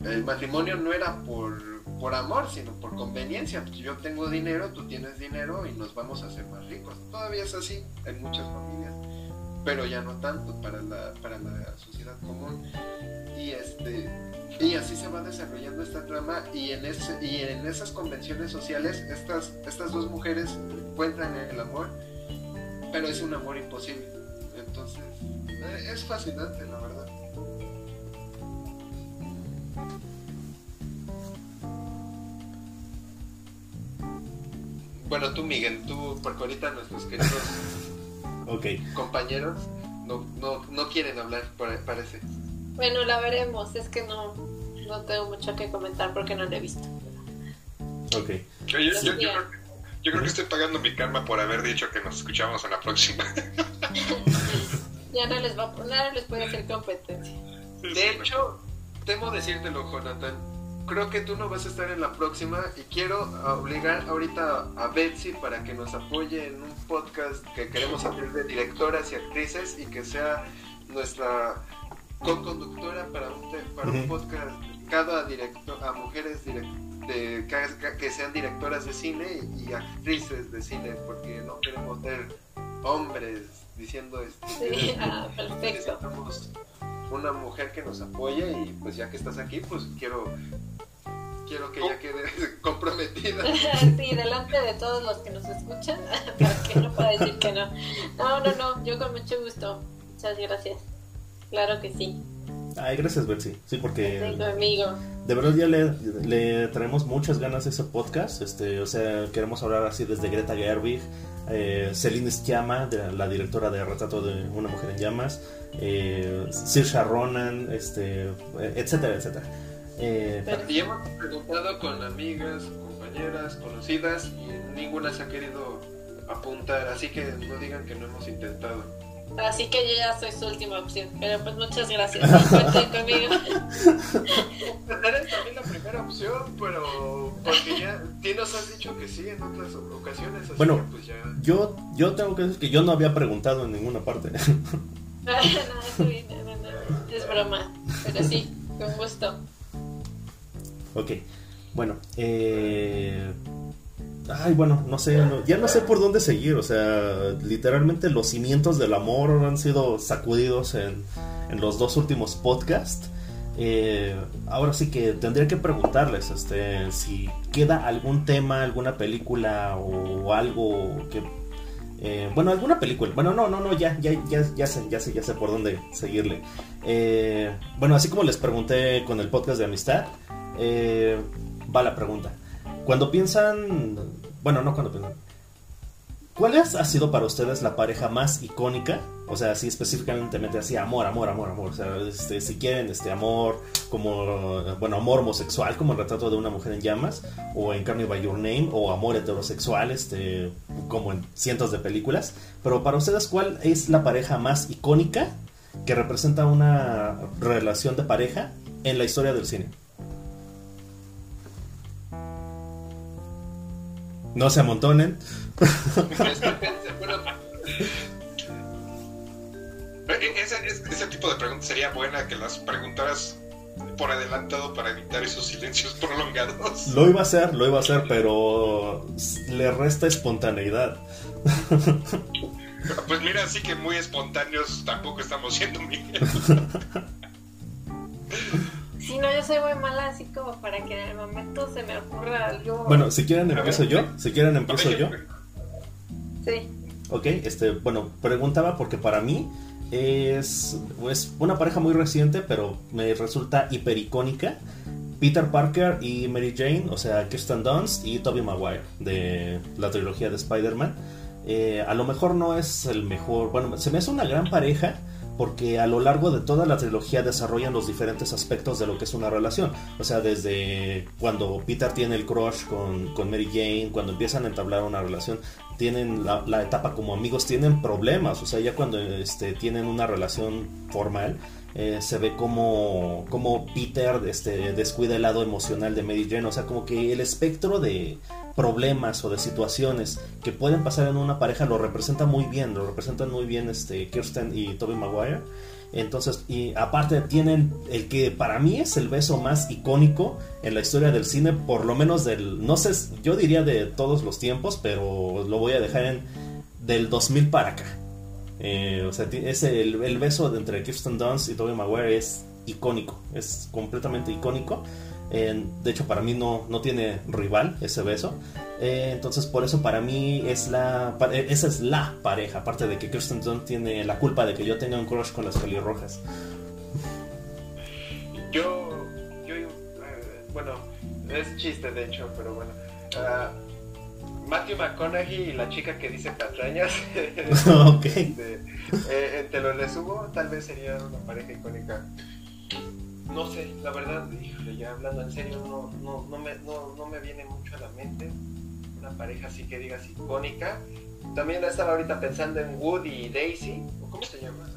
S4: el matrimonio no era por, por amor, sino por conveniencia. Pues yo tengo dinero, tú tienes dinero y nos vamos a hacer más ricos. Todavía es así en muchas familias, pero ya no tanto para la, para la sociedad común. Y este y así se va desarrollando esta trama y en ese, y en esas convenciones sociales estas, estas dos mujeres encuentran el amor, pero es un amor imposible. Entonces, eh, es fascinante, la verdad. Bueno, tú, Miguel, tú, porque ahorita nuestros queridos compañeros no, no, no quieren hablar, parece.
S2: Bueno, la veremos, es que no, no tengo mucho que comentar porque no la he visto.
S1: Ok.
S3: Yo, yo, creo que, estoy pagando mi karma por haber dicho que nos escuchamos en la próxima.
S2: ya no les, va, no les puede hacer competencia.
S4: De hecho, temo decírtelo, Jonathan creo que tú no vas a estar en la próxima y quiero obligar ahorita a Betsy para que nos apoye en un podcast que queremos hacer de directoras y actrices y que sea nuestra co-conductora para un, para un podcast cada director a mujeres de, que, sean directoras de cine y, actrices de cine porque no queremos ser hombres diciendo esto.
S2: Sí, ah, perfecto
S4: una mujer que nos apoye y pues ya que estás aquí, pues quiero quiero que ella quede comprometida.
S2: sí, delante de todos los que nos escuchan, para que no pueda decir que no. No, no, no, yo con mucho gusto. Muchas gracias. Claro que sí.
S1: Ay, gracias, Betsy. Sí, porque.
S2: amigo.
S1: De verdad ya le, le, traemos muchas ganas a ese podcast. Este, o sea, queremos hablar así desde Greta Gerwig, eh, Celine Sciamma, de, la directora de Retrato de una mujer en llamas, eh, Saoirse Ronan, este, etcétera, etcétera.
S4: Eh, y hemos preguntado con amigas, compañeras, conocidas y ninguna se ha querido apuntar, así que no digan que no hemos intentado.
S2: Así que yo ya soy su última opción, pero pues muchas gracias. Cuenten conmigo.
S4: Eres también la primera opción, pero porque ya nos has dicho que sí en otras ocasiones. Así
S1: bueno,
S4: que pues ya...
S1: yo, yo tengo que decir que yo no había preguntado en ninguna parte.
S2: no, no, no, es broma, pero sí, con gusto.
S1: Ok, bueno, eh... Ay, bueno, no sé, ya no sé por dónde seguir, o sea, literalmente los cimientos del amor han sido sacudidos en, en los dos últimos podcasts. Eh, ahora sí que tendría que preguntarles este, si queda algún tema, alguna película o algo que... Eh, bueno, alguna película. Bueno, no, no, no, ya, ya, ya, ya sé, ya sé, ya sé por dónde seguirle. Eh, bueno, así como les pregunté con el podcast de amistad, eh, va la pregunta. Cuando piensan, bueno, no cuando piensan, ¿cuál ha sido para ustedes la pareja más icónica? O sea, así específicamente así, amor, amor, amor, amor. O sea, este, si quieren, este amor como, bueno, amor homosexual, como el retrato de una mujer en llamas, o en Carne by Your Name, o amor heterosexual, este, como en cientos de películas. Pero para ustedes, ¿cuál es la pareja más icónica que representa una relación de pareja en la historia del cine? No se amontonen.
S3: ese, tipo de preguntas sería buena que las preguntaras por adelantado para evitar esos silencios prolongados.
S1: Lo iba a hacer, lo iba a hacer, pero le resta espontaneidad.
S3: Pues mira, así que muy espontáneos tampoco estamos siendo, Miguel.
S2: No, yo soy muy mala, así como para que en el momento se me ocurra algo.
S1: Bueno, si quieren empiezo yo. Si quieren empiezo yo.
S2: Sí.
S1: Ok, este, bueno, preguntaba porque para mí es, una pareja muy reciente, pero me resulta hipericónica. Peter Parker y Mary Jane, o sea, Kirsten Dunst y Tobey Maguire de la trilogía de Spider-Man. Eh, a lo mejor no es el mejor, bueno, se me hace una gran pareja porque a lo largo de toda la trilogía desarrollan los diferentes aspectos de lo que es una relación. O sea, desde cuando Peter tiene el crush con, con Mary Jane, cuando empiezan a entablar una relación, tienen la, etapa como amigos, tienen problemas. O sea, ya cuando este, tienen una relación formal, eh, se ve como, como Peter este, descuida el lado emocional de Mary Jane. O sea, como que el espectro de problemas o de situaciones que pueden pasar en una pareja lo representa muy bien, lo representan muy bien este Kirsten y Tobey Maguire. Entonces, y aparte tienen el que para mí es el beso más icónico en la historia del cine, por lo menos del, no sé, yo diría de todos los tiempos, pero lo voy a dejar en del 2000 para acá. Eh, o sea, es el, beso entre Kirsten Dunst y Tobey Maguire es icónico, es completamente icónico de hecho, para mí no, no tiene rival ese beso. Eh, entonces, por eso para mí es la, eh, esa es la pareja. Aparte de que Kirsten Dunst tiene la culpa de que yo tenga un crush con las pelirrojas.
S4: Yo, yo, eh, bueno, es chiste de hecho, pero bueno. Ah, Matthew McConaughey y la chica que dice patrañas. ok. Este, te lo resumo, tal vez sería una pareja icónica no sé, la verdad, híjole, ya hablando en serio, no, no, no, me, no, no me viene mucho a la mente una pareja así que digas icónica. También estaba ahorita pensando en Woody y Daisy, ¿cómo se llama?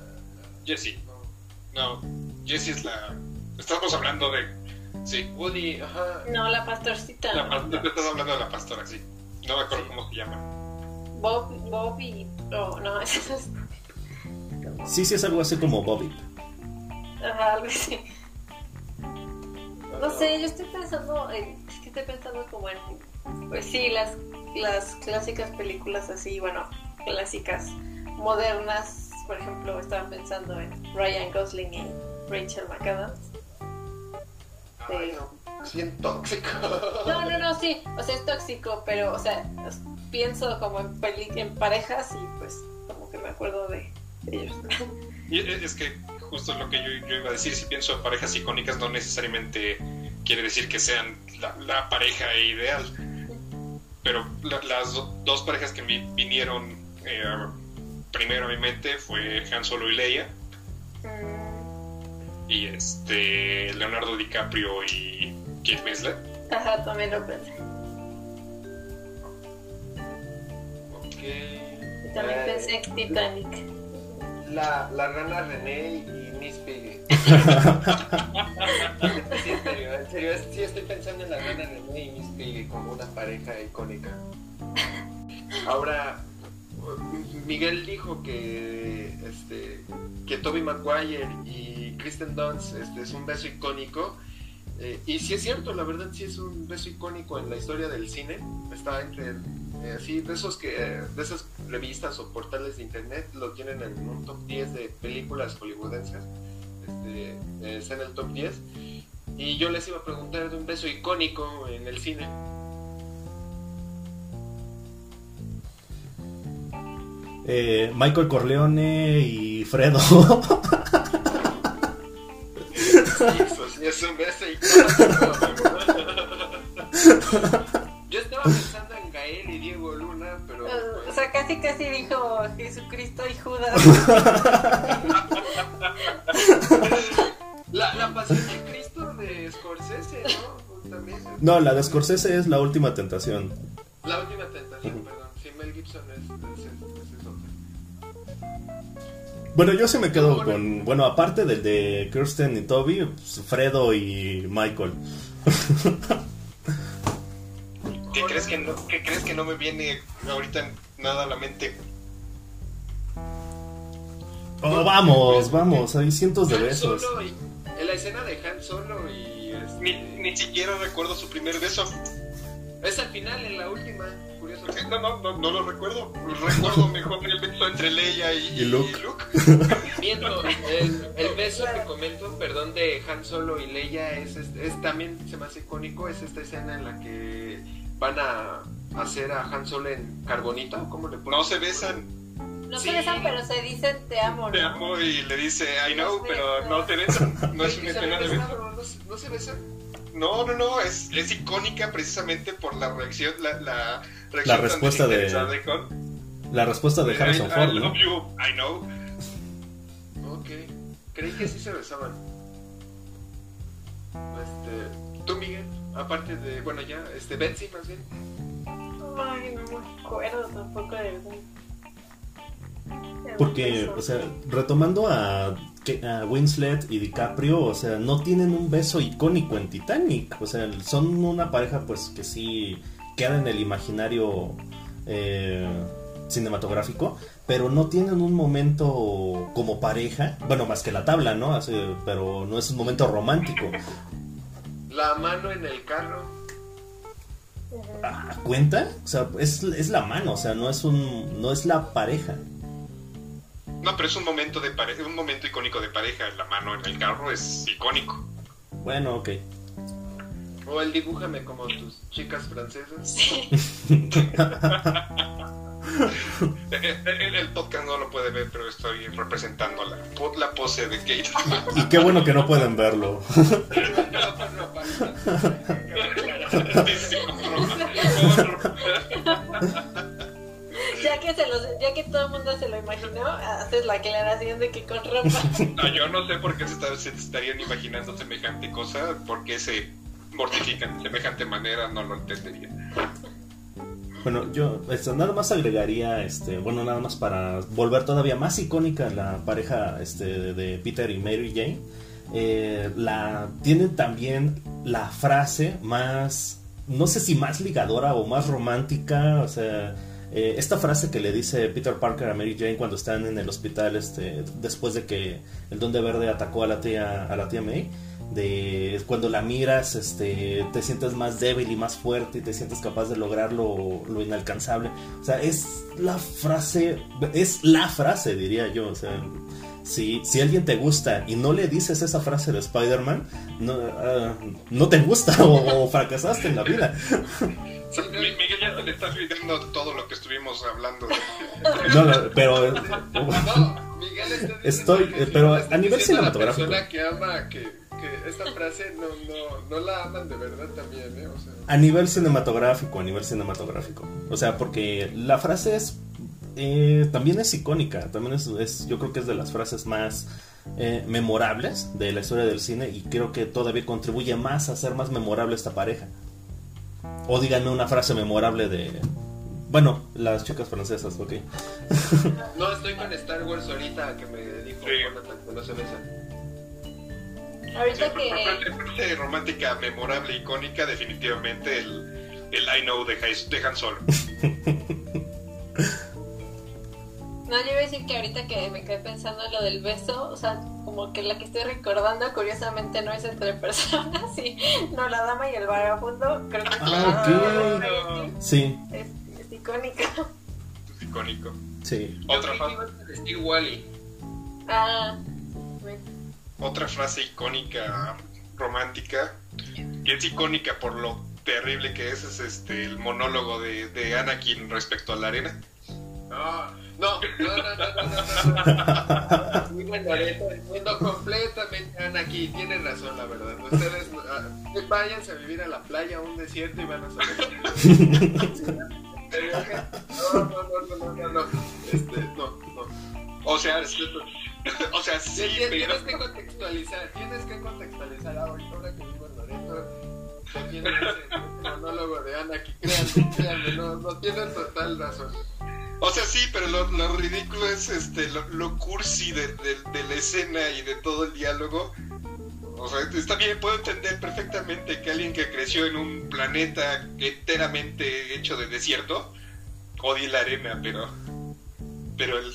S3: Jessie. No, Jessie es la... Estamos hablando de... Sí.
S4: Woody, ajá.
S2: No, la pastorcita.
S3: La pastora, estás hablando de la pastora, sí. No me acuerdo cómo se llama.
S2: Bob, Bobby, oh, no, eso es...
S1: Sí, sí, es algo así como Bobby.
S2: Ajá, algo así. No sé, yo estoy pensando, en, es que estoy pensando como en, pues sí, las, las clásicas películas así, bueno, clásicas modernas, por ejemplo, estaba pensando en Ryan Gosling y Rachel McAdams.
S4: Ay, no, tóxico.
S2: No, no, no, sí, o sea, es tóxico, pero, o sea, pienso como en, en parejas y pues como que me acuerdo de, ellos.
S3: Y es que justo lo que yo, iba a decir, si pienso en parejas icónicas, no necesariamente quiere decir que sean la, pareja ideal. Pero las dos parejas que me vinieron eh, primero a mi mente fue Han Solo y Leia. Mm. Y este Leonardo DiCaprio y Kate Winslet.
S2: Ajá, también lo pensé.
S4: Ok.
S2: Y también pensé en Titanic
S4: la, la rana René y Miss Piggy. sí, en serio, en serio, sí estoy pensando en la rana René y Miss Piggy como una pareja icónica. Ahora, Miguel dijo que este que Toby Maguire y Kristen Dunst este, es un beso icónico. Eh, y sí es cierto, la verdad sí es un beso icónico en la historia del cine. Está entre eh, así de esos que de esas revistas o portales de internet lo tienen en un top 10 de películas hollywoodenses este, eh, está en el top 10 y yo les iba a preguntar de un beso icónico en el cine.
S1: Eh, Michael Corleone y Fredo.
S4: Sí, es un beso icónico yo estaba pensando y Diego Luna, pero... Ah,
S2: pues, o sea, casi casi dijo Jesucristo y Judas.
S4: la, la pasión de Cristo de Scorsese, ¿no? También.
S1: No, la de Scorsese es La Última Tentación.
S4: La Última Tentación, perdón. Sí, Mel Gibson es,
S1: Bueno, yo sí me quedo con. Bueno, aparte del de Kirsten y Toby, pues, Fredo y Michael.
S3: ¿Qué crees que no, ¿qué crees que no me viene ahorita nada a la mente?
S1: Oh, vamos, vamos, hay cientos de besos.
S4: en la escena de Han Solo y...
S3: Ni, ni siquiera recuerdo su primer beso.
S4: Es al final, en la última. No,
S3: no, no, no lo recuerdo. Recuerdo mejor el beso entre Leia y,
S1: y Luke.
S4: Viendo, el, el, beso que comento, perdón, de Han Solo y Leia es, es, es, también se me hace icónico. Es esta escena en la que van a hacer a Han Solo en carbonita, ¿cómo le
S3: ponen? No se besan.
S2: No se besan, pero se dicen te amo. ¿no?
S3: Te amo y le dice I know, pero no te besan. No es una escena de beso.
S4: ¿No, se besan?
S3: No, no, no, es, es icónica precisamente por la reacción, la, la, reacción
S1: La
S3: tan
S1: respuesta de-
S3: con-
S1: La respuesta de Harrison
S3: I,
S1: Ford,
S3: I
S1: ¿no?
S3: love you, I know.
S4: Ok. Creí que sí se besaban. Este, tú, Miguel, aparte de, bueno, ya, este, Betsy más bien.
S2: Ay, no me acuerdo tampoco de algún.
S1: Porque, o sea, retomando a, Winslet y DiCaprio, o sea, no tienen un beso icónico en Titanic. O sea, son una pareja, pues, que sí queda en el imaginario eh, cinematográfico, pero no tienen un momento como pareja. Bueno, más que la tabla, ¿no? Así, pero no es un momento romántico.
S4: La mano en el carro.
S1: Ah, ¿Cuenta? O sea, es, es la mano, o sea, no es un, no es la pareja.
S3: No, pero es un momento de pare- un momento icónico de pareja. La mano en el carro es icónico.
S1: Bueno, ok.
S4: O el dibújame como tus chicas francesas.
S2: Sí.
S3: El, el- el podcast no lo puede ver, pero estoy representando la, la pose de Kate.
S1: Y qué bueno que no pueden verlo.
S2: Ya que, ya todo el mundo se lo imaginó, haces la aclaración de que con ropa.
S3: No, yo no sé por qué se, está- se estarían imaginando semejante cosa, por qué se mortifican de semejante manera, no lo entendería.
S1: Bueno, yo este, nada más agregaría, este, bueno, nada más para volver todavía más icónica la pareja este, de, de Peter y Mary Jane. eh, la, tienen también la frase más, no sé si más ligadora o más romántica, o sea, eh, esta frase que le dice Peter Parker a Mary Jane cuando están en el hospital, este, después de que el Duende Verde atacó a la tía, a la tía May, de cuando la miras, este, te sientes más débil y más fuerte y te sientes capaz de lograr lo, lo inalcanzable. O sea, es la frase, es la frase, diría yo. O sea, si, si alguien te gusta y no le dices esa frase de Spider-Man, no, ah, no te gusta o, o fracasaste en la vida.
S3: Miguel ya le está olvidando todo lo que estuvimos hablando.
S1: No, no, pero
S4: no, Miguel está
S1: Estoy,
S4: que
S1: pero a nivel
S4: diciendo la
S1: cinematográfico.
S4: persona que ama que, que esta frase no, no, no la aman de verdad también, ¿eh? O sea,
S1: A nivel cinematográfico, a nivel cinematográfico. O sea, porque la frase es. Eh, también es icónica. También es, es- Yo creo que es de las frases más eh, memorables de la historia del cine. Y creo que todavía contribuye más a hacer más memorable esta pareja. O díganme una frase memorable de. Bueno, las chicas francesas, ok.
S4: no estoy con Star Wars ahorita que me dijo
S3: Sí.
S4: Jonathan que no se besan.
S2: Ahorita que.
S3: Parte romántica, memorable, icónica, definitivamente el, el I Know de, de Han Solo.
S2: No, yo iba a decir que ahorita que me quedé pensando en lo del beso, o sea, como que la que estoy recordando, curiosamente, no es entre personas, y no la dama y el vagabundo, creo que
S1: Ah,
S2: claro,
S1: Sí,
S2: es, es icónica.
S3: Es icónico.
S1: sí.
S3: Otra,
S4: decir Wally.
S2: Ah, bueno.
S3: otra frase icónica romántica, que es icónica por lo terrible que es, es este el monólogo de, de Anakin respecto a la arena.
S4: No, no, no, no, no, no, no, no. Muy bueno, Loreto, entiendo completamente Anakin, tienes razón, la verdad. Ustedes ah, váyanse a vivir a la playa, a un desierto y van a saber. No, no, no, no, no, no, no. Este, no, no.
S3: O sea, o sea, sí,
S4: Tienes, que contextualizar, tienes que contextualizar ahora, que vivo en Loreto. Entiendo ese monólogo de Anakin, créanme, créanme, no, no tienen total razón.
S3: O sea, sí, pero lo, lo ridículo es este, lo, lo cursi de, de- de la escena y de todo el diálogo. O sea, está bien, puedo entender perfectamente que alguien que creció en un planeta enteramente hecho de desierto odie la arena, pero. Pero el.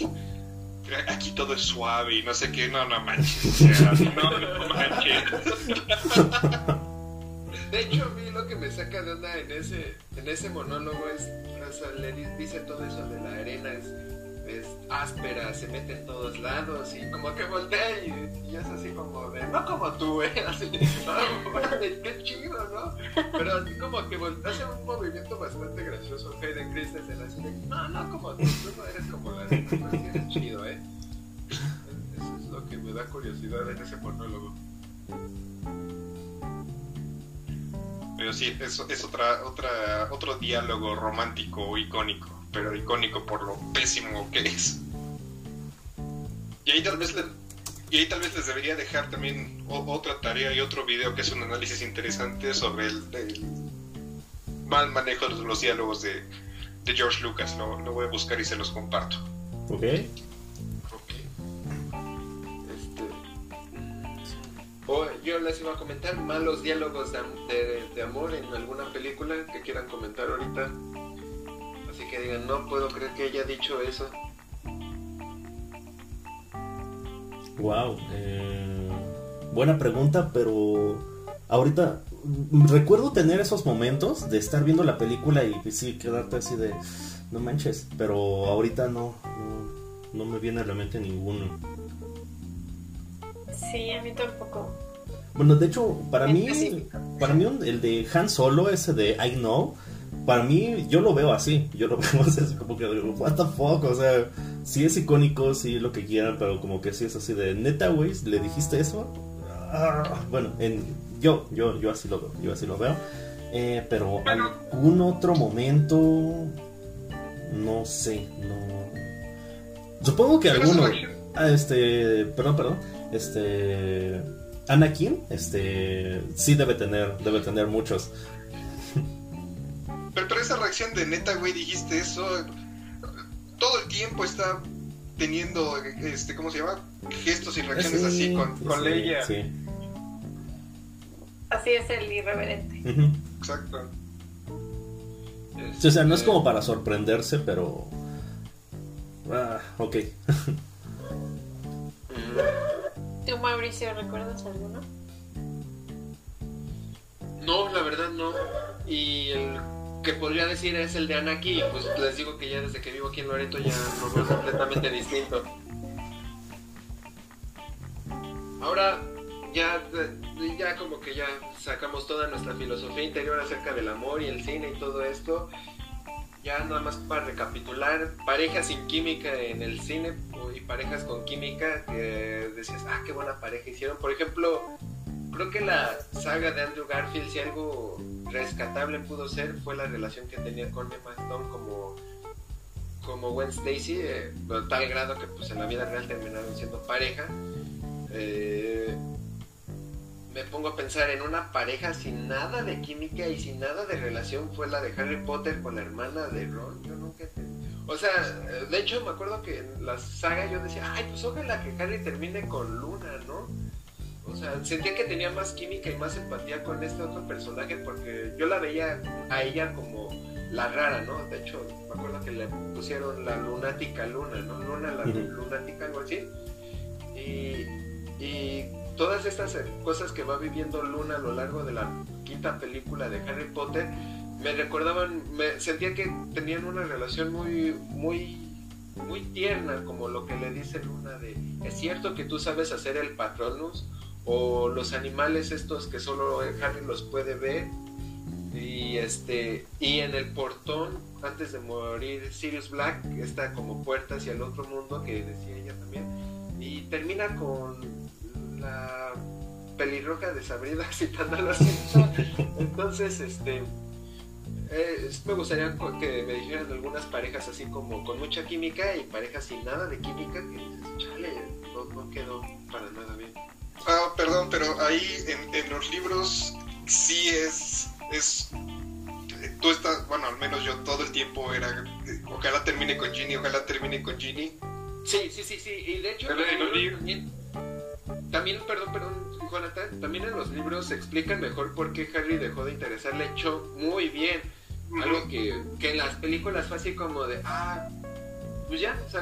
S3: Aquí todo es suave y no sé qué, no, no manches. o sea, no, no manches.
S4: De hecho, a mí lo que me saca de onda en ese, en ese monólogo es, o sea, le di- dice todo eso de la arena es, es áspera, se mete en todos lados y como que voltea y, es así como de, no como tú, eh, así, "Ah, órale, qué chido, ¿no? Pero así como que voltea, hace un movimiento bastante gracioso Hayden Christensen, así de, no, no como tú, tú no eres como la arena, tú sí eres chido, eh. Eso es lo que me da curiosidad en ese monólogo.
S3: Pero sí, es, es otra, otra, otro diálogo romántico icónico, pero icónico por lo pésimo que es. Y ahí tal vez, y ahí tal vez les debería dejar también otra tarea y otro video que es un análisis interesante sobre el, mal manejo de los diálogos de, de George Lucas. Lo, lo voy a buscar y se los comparto.
S1: Ok.
S4: O yo les iba a comentar malos diálogos de, am- de- de amor en alguna película que quieran comentar ahorita. Así que digan, no puedo creer que haya dicho eso.
S1: Wow. buena pregunta, pero ahorita mm, recuerdo tener esos momentos de estar viendo la película y sí quedarte así de no manches, pero ahorita no, no, no me viene a la mente ninguno.
S2: Sí, a mí tampoco.
S1: Bueno, de hecho, para mí,
S2: específico.
S1: para mí un- el de Han Solo, ese de I Know, para mí yo lo veo así, yo lo veo así como que what the fuck, o sea, sí es icónico, sí lo que quieran, pero como que sí es así de neta, güey, le dijiste eso. Ah, bueno, en, yo, yo, yo así lo veo, yo así lo veo. Eh, pero algún otro momento, no sé, no. Supongo que alguno. Ah, este, perdón, perdón. Este, Anakin, este, sí debe tener, debe tener muchos.
S3: Pero, pero esa reacción de neta, güey, dijiste eso. Todo el tiempo está teniendo, este, ¿cómo se llama? Gestos y reacciones
S1: Sí,
S3: así con,
S1: sí,
S3: con
S1: sí,
S3: Leia.
S1: Sí.
S2: Así es el irreverente.
S3: Exacto.
S1: O sea, no es
S4: Este,
S1: como para sorprenderse, pero. Ah, ok.
S2: ¿Tú, Mauricio, recuerdas alguno?
S4: No, la verdad no. Y el que podría decir es el de Anaki. Pues les digo que ya desde que vivo aquí en Loreto ya lo veo completamente distinto. Ahora ya, ya como que ya sacamos toda nuestra filosofía interior acerca del amor y el cine y todo esto. Ya nada más para recapitular, parejas sin química en el cine y parejas con química que decías, ah, qué buena pareja hicieron. Por ejemplo, creo que la saga de Andrew Garfield, si algo rescatable pudo ser, fue la relación que tenía con Emma Stone como, como Gwen Stacy, eh, tal grado que pues en la vida real terminaron siendo pareja. Eh, me pongo a pensar en una pareja sin nada de química y sin nada de relación fue la de Harry Potter con la hermana de Ron. Yo nunca entendí. O sea, de hecho me acuerdo que en la saga yo decía, ay, pues ojalá que Harry termine con Luna, ¿no? O sea, sentía que tenía más química y más empatía con este otro personaje porque yo la veía a ella como la rara, ¿no? De hecho, me acuerdo que le pusieron la lunática Luna, ¿no? Luna la lunática, algo así. Y, y todas estas eh, cosas que va viviendo Luna a lo largo de la quinta película de Harry Potter me recordaban, me sentía que tenían una relación muy, muy, muy tierna, como lo que le dice Luna de, es cierto que tú sabes hacer el Patronus, o los animales estos que solo Harry los puede ver, y este, y en el portón, antes de morir Sirius Black, está como puerta hacia el otro mundo, que decía ella también, y termina con la pelirroja desabrida citándola así. Entonces, este eh, me gustaría que me dijeran algunas parejas así como con mucha química y parejas sin nada de química que dices, chale, no, no quedó para nada bien.
S3: Ah, perdón, pero ahí en, en los libros sí es, es eh, tú estás, bueno, al menos yo todo el tiempo era, eh, ojalá termine con Ginny, ojalá termine con Ginny.
S4: Sí, sí, sí, sí, y de hecho
S3: Pero en los libros-
S4: también, perdón, perdón, Jonathan, también en los libros se explican mejor por qué Harry dejó de interesarle a Cho muy bien. Algo que, que en las películas fue así como de, ah, pues ya, o sea,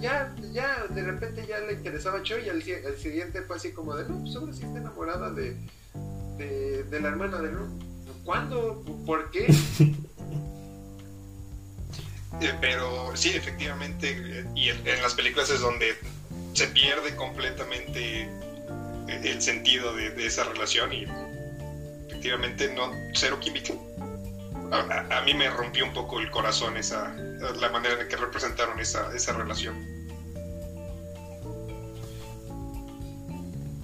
S4: ya, ya, de repente ya le interesaba a Cho y al, si- al siguiente fue así como de, no, pues ahora sí está enamorada de, de, de la hermana de Ron. ¿Cuándo? ¿Por qué?
S3: Eh, pero sí, efectivamente, eh, y en, en las películas es donde se pierde completamente el sentido de, de esa relación y efectivamente no, cero química. A, a- a mí me rompió un poco el corazón esa la manera en que representaron esa, esa relación.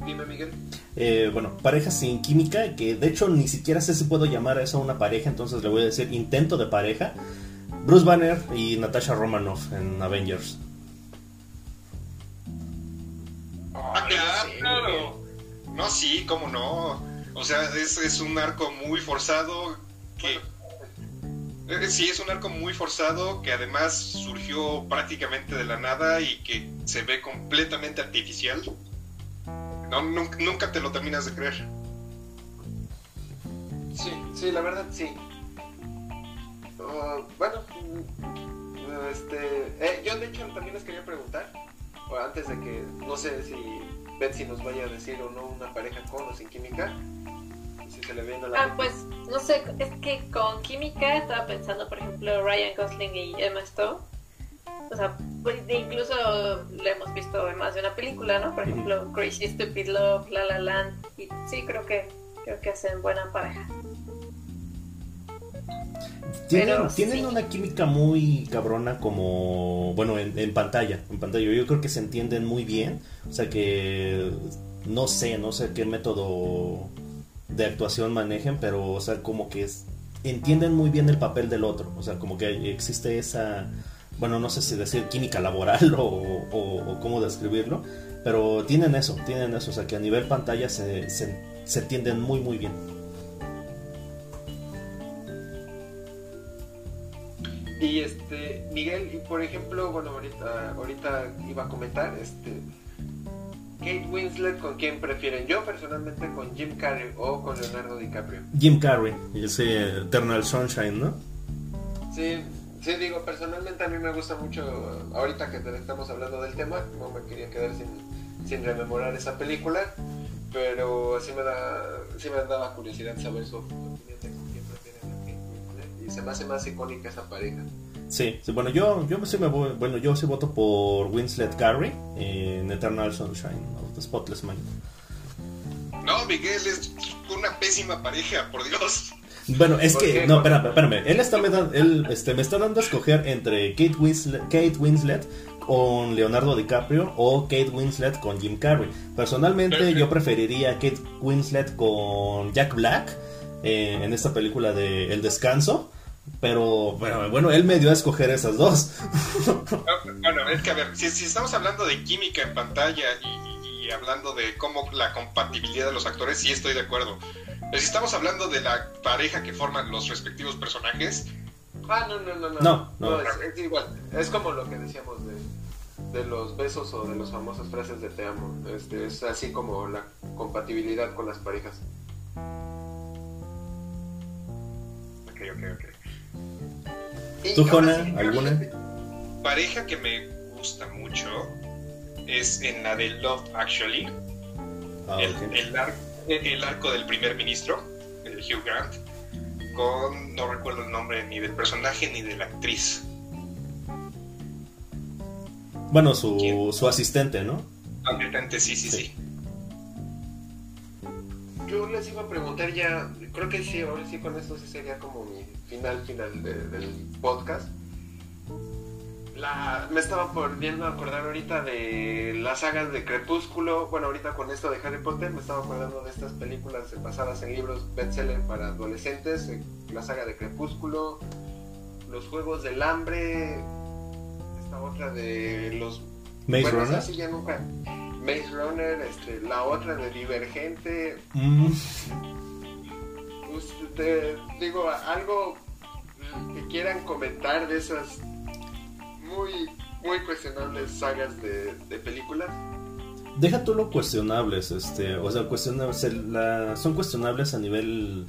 S4: Dime, Miguel.
S1: eh, bueno, pareja sin química, que de hecho ni siquiera sé si puedo llamar a eso una pareja, entonces le voy a decir intento de pareja. Bruce Banner y Natasha Romanoff en Avengers.
S3: Ah, claro. No, sí, cómo no. O sea, es, es un arco muy forzado que... Eh, Sí, es un arco muy forzado que además surgió prácticamente de la nada y que se ve completamente artificial. No, nunca, nunca te lo terminas de creer.
S4: Sí, sí, la verdad sí. Uh, bueno, mm, este, eh, yo de hecho también les quería preguntar, antes de que, no sé si Betsy nos vaya a decir o no una pareja con o sin química, si se le viene a la
S2: Ah,
S4: mente.
S2: pues no sé, es que con química estaba pensando, por ejemplo, Ryan Gosling y Emma Stone. O sea, pues, incluso lo hemos visto en más de una película, ¿no? Por ejemplo, Crazy Stupid Love, La La Land. Y sí, creo que creo que hacen buena pareja.
S1: Tienen,
S2: Pero
S1: tienen
S2: sí.
S1: una química muy cabrona como, bueno, en, en pantalla, en pantalla. Yo creo que se entienden muy bien. O sea que no sé, no sé qué método de actuación manejen, pero, o sea, como que es- entienden muy bien el papel del otro. O sea, como que existe esa, bueno, no sé si decir química laboral o, o- o cómo describirlo, pero tienen eso, tienen eso. O sea, que a nivel pantalla se, se, se entienden muy, muy bien.
S4: Y este, Miguel, y por ejemplo, bueno, ahorita, ahorita iba a comentar, este, Kate Winslet, ¿con quién prefieren? Yo personalmente con Jim Carrey o con Leonardo DiCaprio.
S1: Jim Carrey, ese Eternal Sunshine, ¿no?
S4: Sí, sí, digo, personalmente a mí me gusta mucho, ahorita que estamos hablando del tema, no me quería quedar sin, sin rememorar esa película, pero sí me da, sí me daba curiosidad saber su y se me hace más icónica esa pareja.
S1: Sí, sí, bueno, yo, yo sí me voy, bueno, yo sí voto por Winslet Carey en Eternal Sunshine of the Spotless Mind.
S3: No, Miguel, es una pésima pareja, por Dios.
S1: Bueno, es
S4: ¿Por
S1: que,
S4: qué?
S1: no, espérame, espérame, él está me, da- él, este, me está dando a escoger entre Kate Winslet, Kate Winslet con Leonardo DiCaprio o Kate Winslet con Jim Carrey. Personalmente yo preferiría Kate Winslet con Jack Black eh, en esta película de El Descanso, pero bueno, bueno, él me dio a escoger esas dos.
S3: Bueno, es que a ver, si, si estamos hablando de química en pantalla y, y- y hablando de cómo la compatibilidad de los actores, sí estoy de acuerdo. Pero si estamos hablando de la pareja que forman los respectivos personajes,
S4: Ah, no, no, no, no.
S1: No, no.
S4: es, es igual. Es como lo que decíamos de, de los besos o de las famosas frases de te amo. Este, es así como la compatibilidad con las parejas.
S3: ok, ok, ok.
S1: ¿Tú, Jona,
S4: sí,
S1: alguna?
S3: Pareja que me gusta mucho es en la de Love Actually,
S1: Ah,
S3: el, el ar- el arco del primer ministro, el Hugh Grant, con, no recuerdo el nombre ni del personaje ni de la actriz.
S1: Bueno, su, su asistente, ¿no?
S3: Sí, sí,
S1: Sí.
S3: sí.
S4: Yo les iba a preguntar ya, creo que sí, ahora sí con esto sí sería como mi final final de- del podcast. La, me estaba volviendo a acordar ahorita de las sagas de Crepúsculo. Bueno, ahorita con esto de Harry Potter me estaba acordando de estas películas basadas en libros bestseller para adolescentes. eh, La saga de Crepúsculo, Los Juegos del Hambre, esta otra de los
S1: Maze
S4: bueno,
S1: Runner.
S4: esa sí ya nunca. Maze Runner, este, la otra de Divergente.
S1: Mm,
S4: Pues, te digo, algo que quieran comentar de esas muy, muy cuestionables sagas de, de películas.
S1: Deja tú lo cuestionables, este, o sea, cuestionables, la- son cuestionables a nivel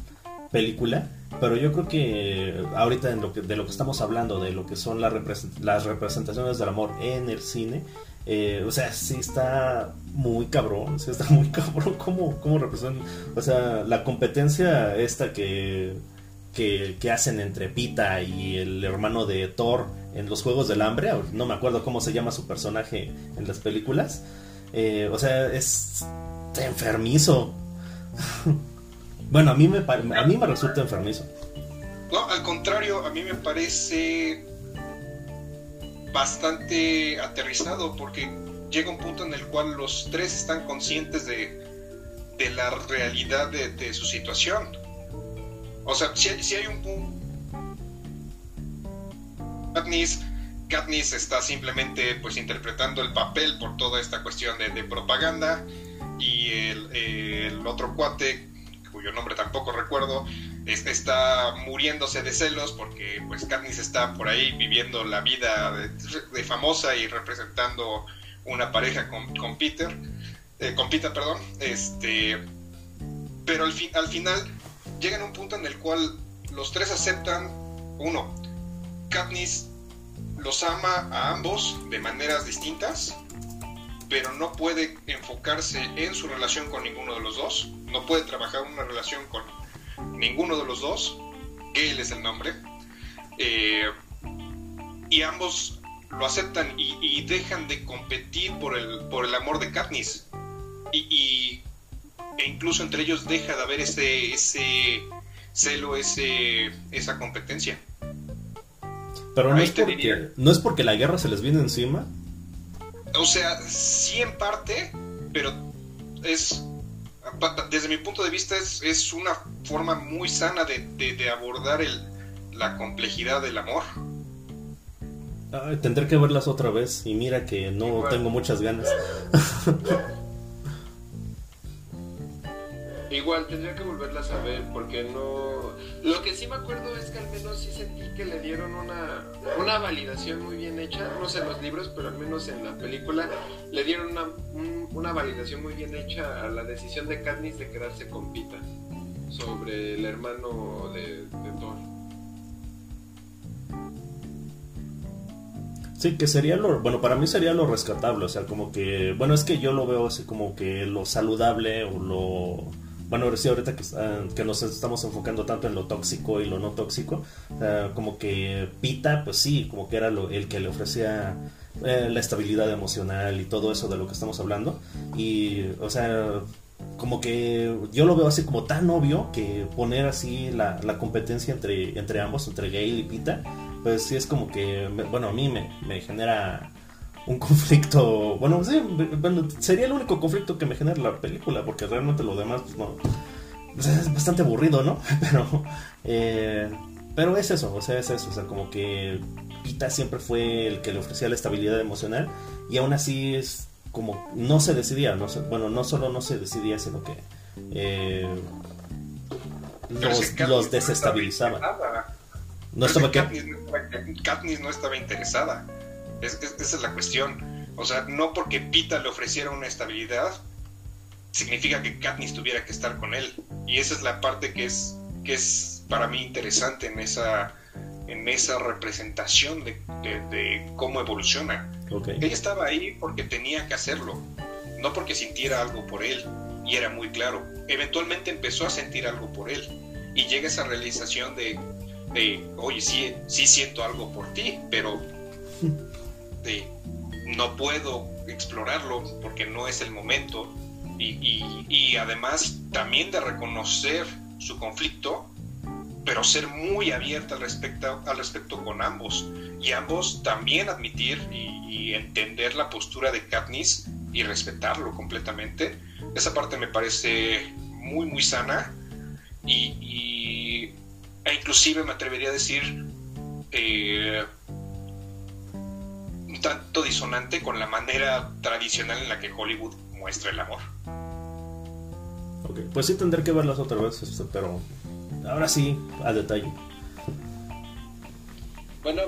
S1: película, pero yo creo que ahorita en lo que, de lo que estamos hablando, de lo que son las, represent- las representaciones del amor en el cine, eh, o sea, sí está muy cabrón, sí está muy cabrón cómo, cómo representan, o sea, la competencia esta que, que, hacen entre Pita y el hermano de Thor en los Juegos del Hambre, no me acuerdo cómo se llama su personaje en las películas, eh, o sea, es enfermizo. bueno, a mí me a mí me resulta enfermizo.
S3: No, al contrario, a mí me parece bastante aterrizado porque llega un punto en el cual los tres están conscientes de, de la realidad de, su situación. O sea, si, si hay un punto... Katniss, Katniss está simplemente pues interpretando el papel por toda esta cuestión de, propaganda y el, otro cuate cuyo nombre tampoco recuerdo, está muriéndose de celos porque pues Katniss está por ahí viviendo la vida de, famosa y representando una pareja con, con Peter, eh, con Peter, perdón, este, pero al, fin, al final llegan a un punto en el cual los tres aceptan, uno, Katniss los ama a ambos de maneras distintas, pero no puede enfocarse en su relación con ninguno de los dos, no puede trabajar una relación con ninguno de los dos, Gale es el nombre, eh, y ambos lo aceptan y, dejan de competir por el, por el amor de Katniss. Y, e incluso entre ellos deja de haber ese, ese celo, ese, esa competencia.
S1: Pero no es, porque, no es porque la guerra se les viene encima.
S3: O sea, sí en parte, pero es desde mi punto de vista es, es una forma muy sana de, de, abordar el, la complejidad del amor.
S1: tendré que verlas otra vez y mira que no tengo muchas ganas.
S4: Igual tendría que volverlas a ver porque no... Lo que sí me acuerdo es que al menos sí sentí que le dieron una, una validación muy bien hecha, no sé en los libros, pero al menos en la película le dieron una, una validación muy bien hecha a la decisión de Katniss de quedarse con Pita sobre el hermano de, de Thor.
S1: Sí, que sería lo, bueno, para mí sería lo rescatable, o sea, como que, bueno, es que yo lo veo así como que lo saludable o lo bueno, sí, ahorita que, que, nos estamos enfocando tanto en lo tóxico y lo no tóxico, como que Pita, pues sí, como que era lo, el que le ofrecía eh, la estabilidad emocional y todo eso de lo que estamos hablando. Y, o sea, como que yo lo veo así como tan obvio que poner así la, la competencia entre, entre ambos, entre Gale y Pita, pues sí es como que, bueno, a mí me, me genera un conflicto, bueno, sí, sería el único conflicto que me genera la película, porque realmente lo demás, pues, no, pues, es bastante aburrido, ¿no? Pero, eh, pero es eso, o sea, es eso, o sea, como que Pita siempre fue el que le ofrecía la estabilidad emocional y aún así es como no se decidía, no bueno, no solo no se decidía, sino que eh, los, los desestabilizaba.
S3: No estaba Katniss no estaba interesada. Es, esa es la cuestión. O sea, no porque Pita le ofreciera una estabilidad, significa que Katniss tuviera que estar con él. Y esa es la parte que es, que es para mí interesante en esa, en esa representación de, cómo evoluciona. Ella estaba ahí porque tenía que hacerlo, no porque sintiera algo por él. Y era muy claro. Eventualmente empezó a sentir algo por él. Y llega esa realización de, de oye, sí, sí siento algo por ti, pero de no puedo explorarlo porque no es el momento. Y, además también de reconocer su conflicto pero ser muy abierta al respecto, al respecto con ambos. Y ambos también admitir y, entender la postura de Katniss y respetarlo completamente. Esa parte me parece muy muy sana. Y, e inclusive me atrevería a decir eh, tanto disonante con la manera tradicional en la que Hollywood muestra el amor.
S1: Ok, pues sí tendré que verlas otra vez, este, pero ahora sí, a detalle.
S4: Bueno,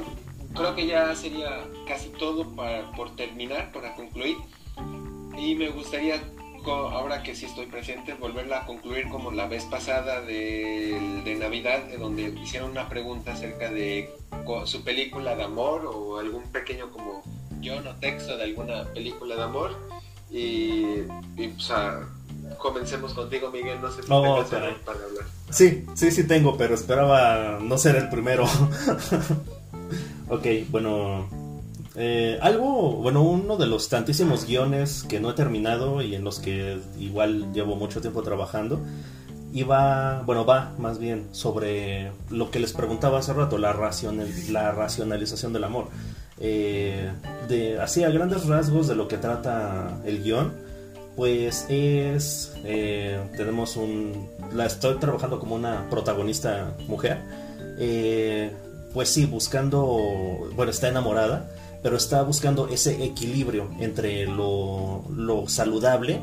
S4: creo que ya sería casi todo para, por terminar, para concluir. Y me gustaría, ahora que sí estoy presente, volverla a concluir como la vez pasada de, de Navidad, de donde hicieron una pregunta acerca de su película de amor o algún pequeño como yo no texto de alguna película de amor. Y, y pues, comencemos contigo, Miguel. No sé si oh, para hablar.
S1: Sí, sí, sí tengo, pero esperaba no ser el primero. ok, bueno. Eh, algo, bueno, uno de los tantísimos guiones que no he terminado y en los que igual llevo mucho tiempo trabajando iba, bueno, va más bien sobre lo que les preguntaba hace rato, la, la racionalización del amor. Eh, así a grandes rasgos de lo que trata el guion, pues es eh, tenemos un la estoy trabajando como una protagonista mujer eh, pues sí buscando bueno está enamorada pero está buscando ese equilibrio entre lo, lo saludable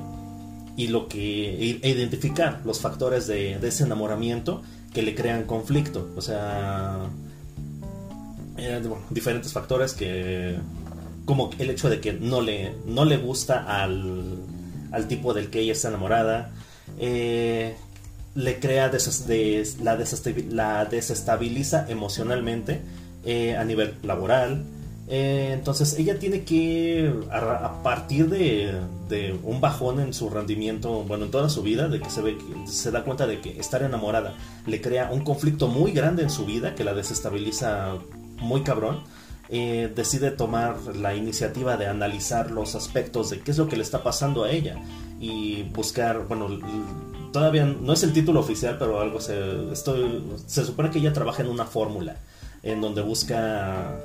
S1: y lo que e identificar los factores de, ese enamoramiento que le crean conflicto. O sea eh, diferentes factores que como el hecho de que no le no le gusta al, al tipo del que ella está enamorada eh, le crea la, la, desestabiliza emocionalmente eh, a nivel laboral eh, entonces ella tiene que, a, partir de, un bajón en su rendimiento, bueno, en toda su vida, de que se, ve, se da cuenta de que estar enamorada le crea un conflicto muy grande en su vida que la desestabiliza muy cabrón. Eh, decide tomar la iniciativa de analizar los aspectos de qué es lo que le está pasando a ella y buscar, bueno, todavía no es el título oficial, pero algo se, se supone que ella trabaja en una fórmula en donde busca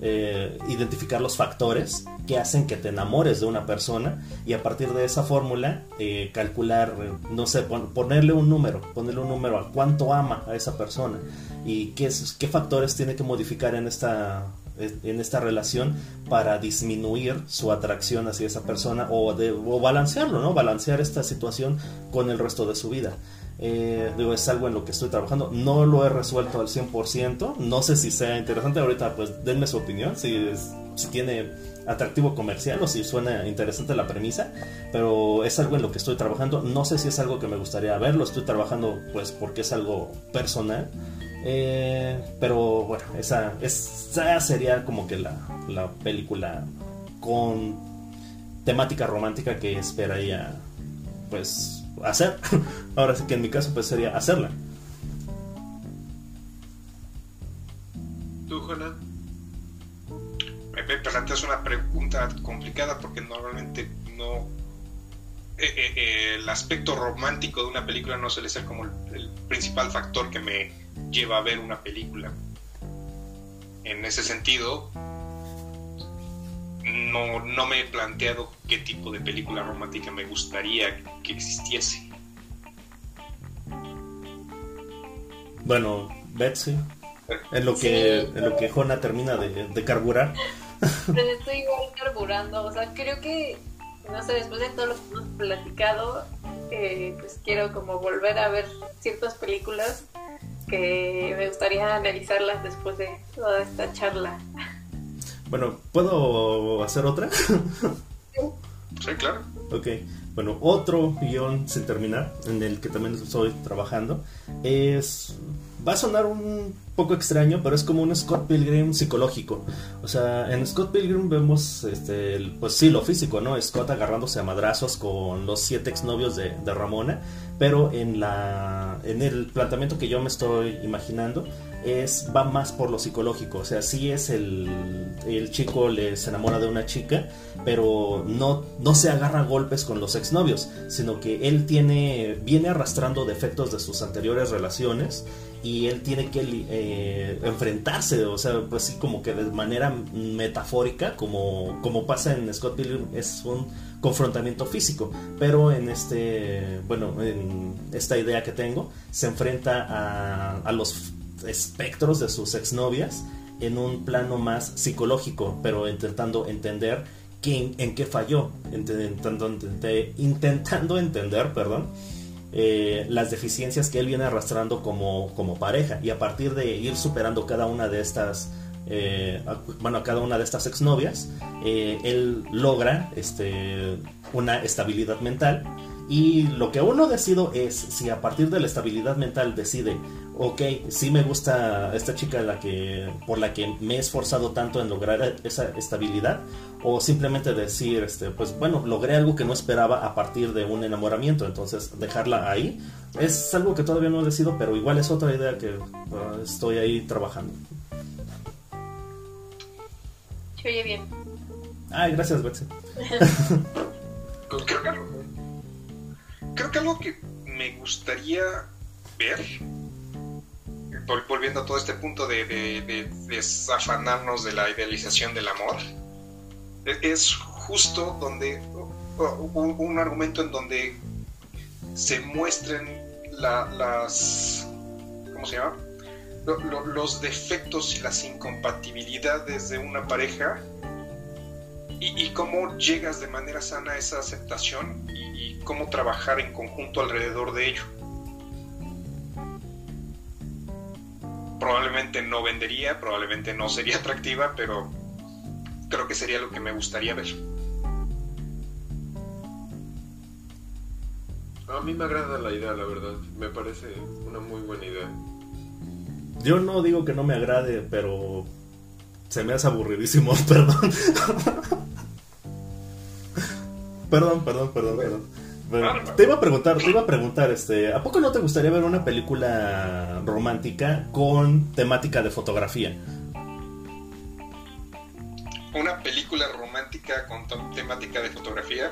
S1: eh, identificar los factores que hacen que te enamores de una persona y a partir de esa fórmula eh, calcular, eh, no sé, ponerle un número, ponerle un número a cuánto ama a esa persona y qué, qué factores tiene que modificar en esta, en esta relación para disminuir su atracción hacia esa persona o, de, o balancearlo, ¿no? Balancear esta situación con el resto de su vida. Eh, digo, es algo en lo que estoy trabajando. No lo he resuelto al 100%. No sé si sea interesante. Ahorita, pues denme su opinión. Si, si tiene atractivo comercial o si suena interesante la premisa. Pero es algo en lo que estoy trabajando. No sé si es algo que me gustaría ver. Lo estoy trabajando, pues, porque es algo personal. Eh, pero bueno, esa, esa sería como que la, la película con temática romántica que esperaría, pues hacer. Ahora sí que en mi caso pues sería hacerla.
S4: ¿Tú, Juana?
S3: Me planteas una pregunta complicada porque normalmente no... Eh, eh, eh, el aspecto romántico de una película no suele ser como el principal factor que me lleva a ver una película. En ese sentido, no, no me he planteado qué tipo de película romántica me gustaría que existiese.
S1: Bueno, Betsy, en lo que, en lo que Jona termina de, carburar.
S2: Estoy igual carburando, o sea, creo que, no sé, después de todo lo que hemos platicado, eh, pues quiero como volver a ver ciertas películas que me gustaría analizarlas después de toda esta charla.
S1: Bueno, ¿puedo hacer otra?
S3: sí, claro.
S1: Ok. Bueno, otro guion sin terminar, en el que también estoy trabajando, es va a sonar un poco extraño, pero es como un Scott Pilgrim psicológico. O sea, en Scott Pilgrim vemos, este, pues sí, lo físico, ¿no? Scott agarrándose a madrazos con los siete exnovios de, de Ramona, pero en, la, en el planteamiento que yo me estoy imaginando, es va más por lo psicológico. O sea, sí es el, el chico le se enamora de una chica, pero no, no se agarra golpes con los exnovios, sino que él tiene, viene arrastrando defectos de sus anteriores relaciones y él tiene que eh, enfrentarse, o sea, pues sí, como que de manera metafórica, como, como pasa en Scott Pilgrim, es un confrontamiento físico, pero en este, bueno, en esta idea que tengo, se enfrenta a, a los espectros de sus exnovias en un plano más psicológico, pero intentando entender quién, en qué falló, intentando, intentando entender, perdón, eh, las deficiencias que él viene arrastrando como, como pareja. Y a partir de ir superando cada una de estas eh, bueno, cada una de estas exnovias, eh, él logra este, una estabilidad mental y lo que uno decido es si a partir de la estabilidad mental decide, ok, sí me gusta esta chica la que, por la que me he esforzado tanto en lograr esa estabilidad, o simplemente decir, este, pues bueno, logré algo que no esperaba a partir de un enamoramiento, entonces dejarla ahí es algo que todavía no decido, pero igual es otra idea que uh, estoy ahí trabajando.
S2: Se oye bien.
S1: Ay, gracias, Betsy.
S3: creo que algo que me gustaría ver, volviendo a todo este punto de, desafanarnos de la idealización del amor, e, es justo donde, un, un argumento en donde se muestren la- las, ¿cómo se llama? Lo- lo- los defectos y las incompatibilidades de una pareja y, cómo llegas de manera sana a esa aceptación y cómo trabajar en conjunto alrededor de ello. Probablemente no vendería, probablemente no sería atractiva, pero creo que sería lo que me gustaría ver.
S4: A mí me agrada la idea, la verdad. Me parece una muy buena idea.
S1: Yo no digo que no me agrade, pero se me hace aburridísimo, perdón. perdón, perdón, perdón, perdón. Bueno, te iba a preguntar, te iba a preguntar, este, ¿a poco no te gustaría ver una película romántica con temática de fotografía?
S3: Una película romántica con temática de fotografía.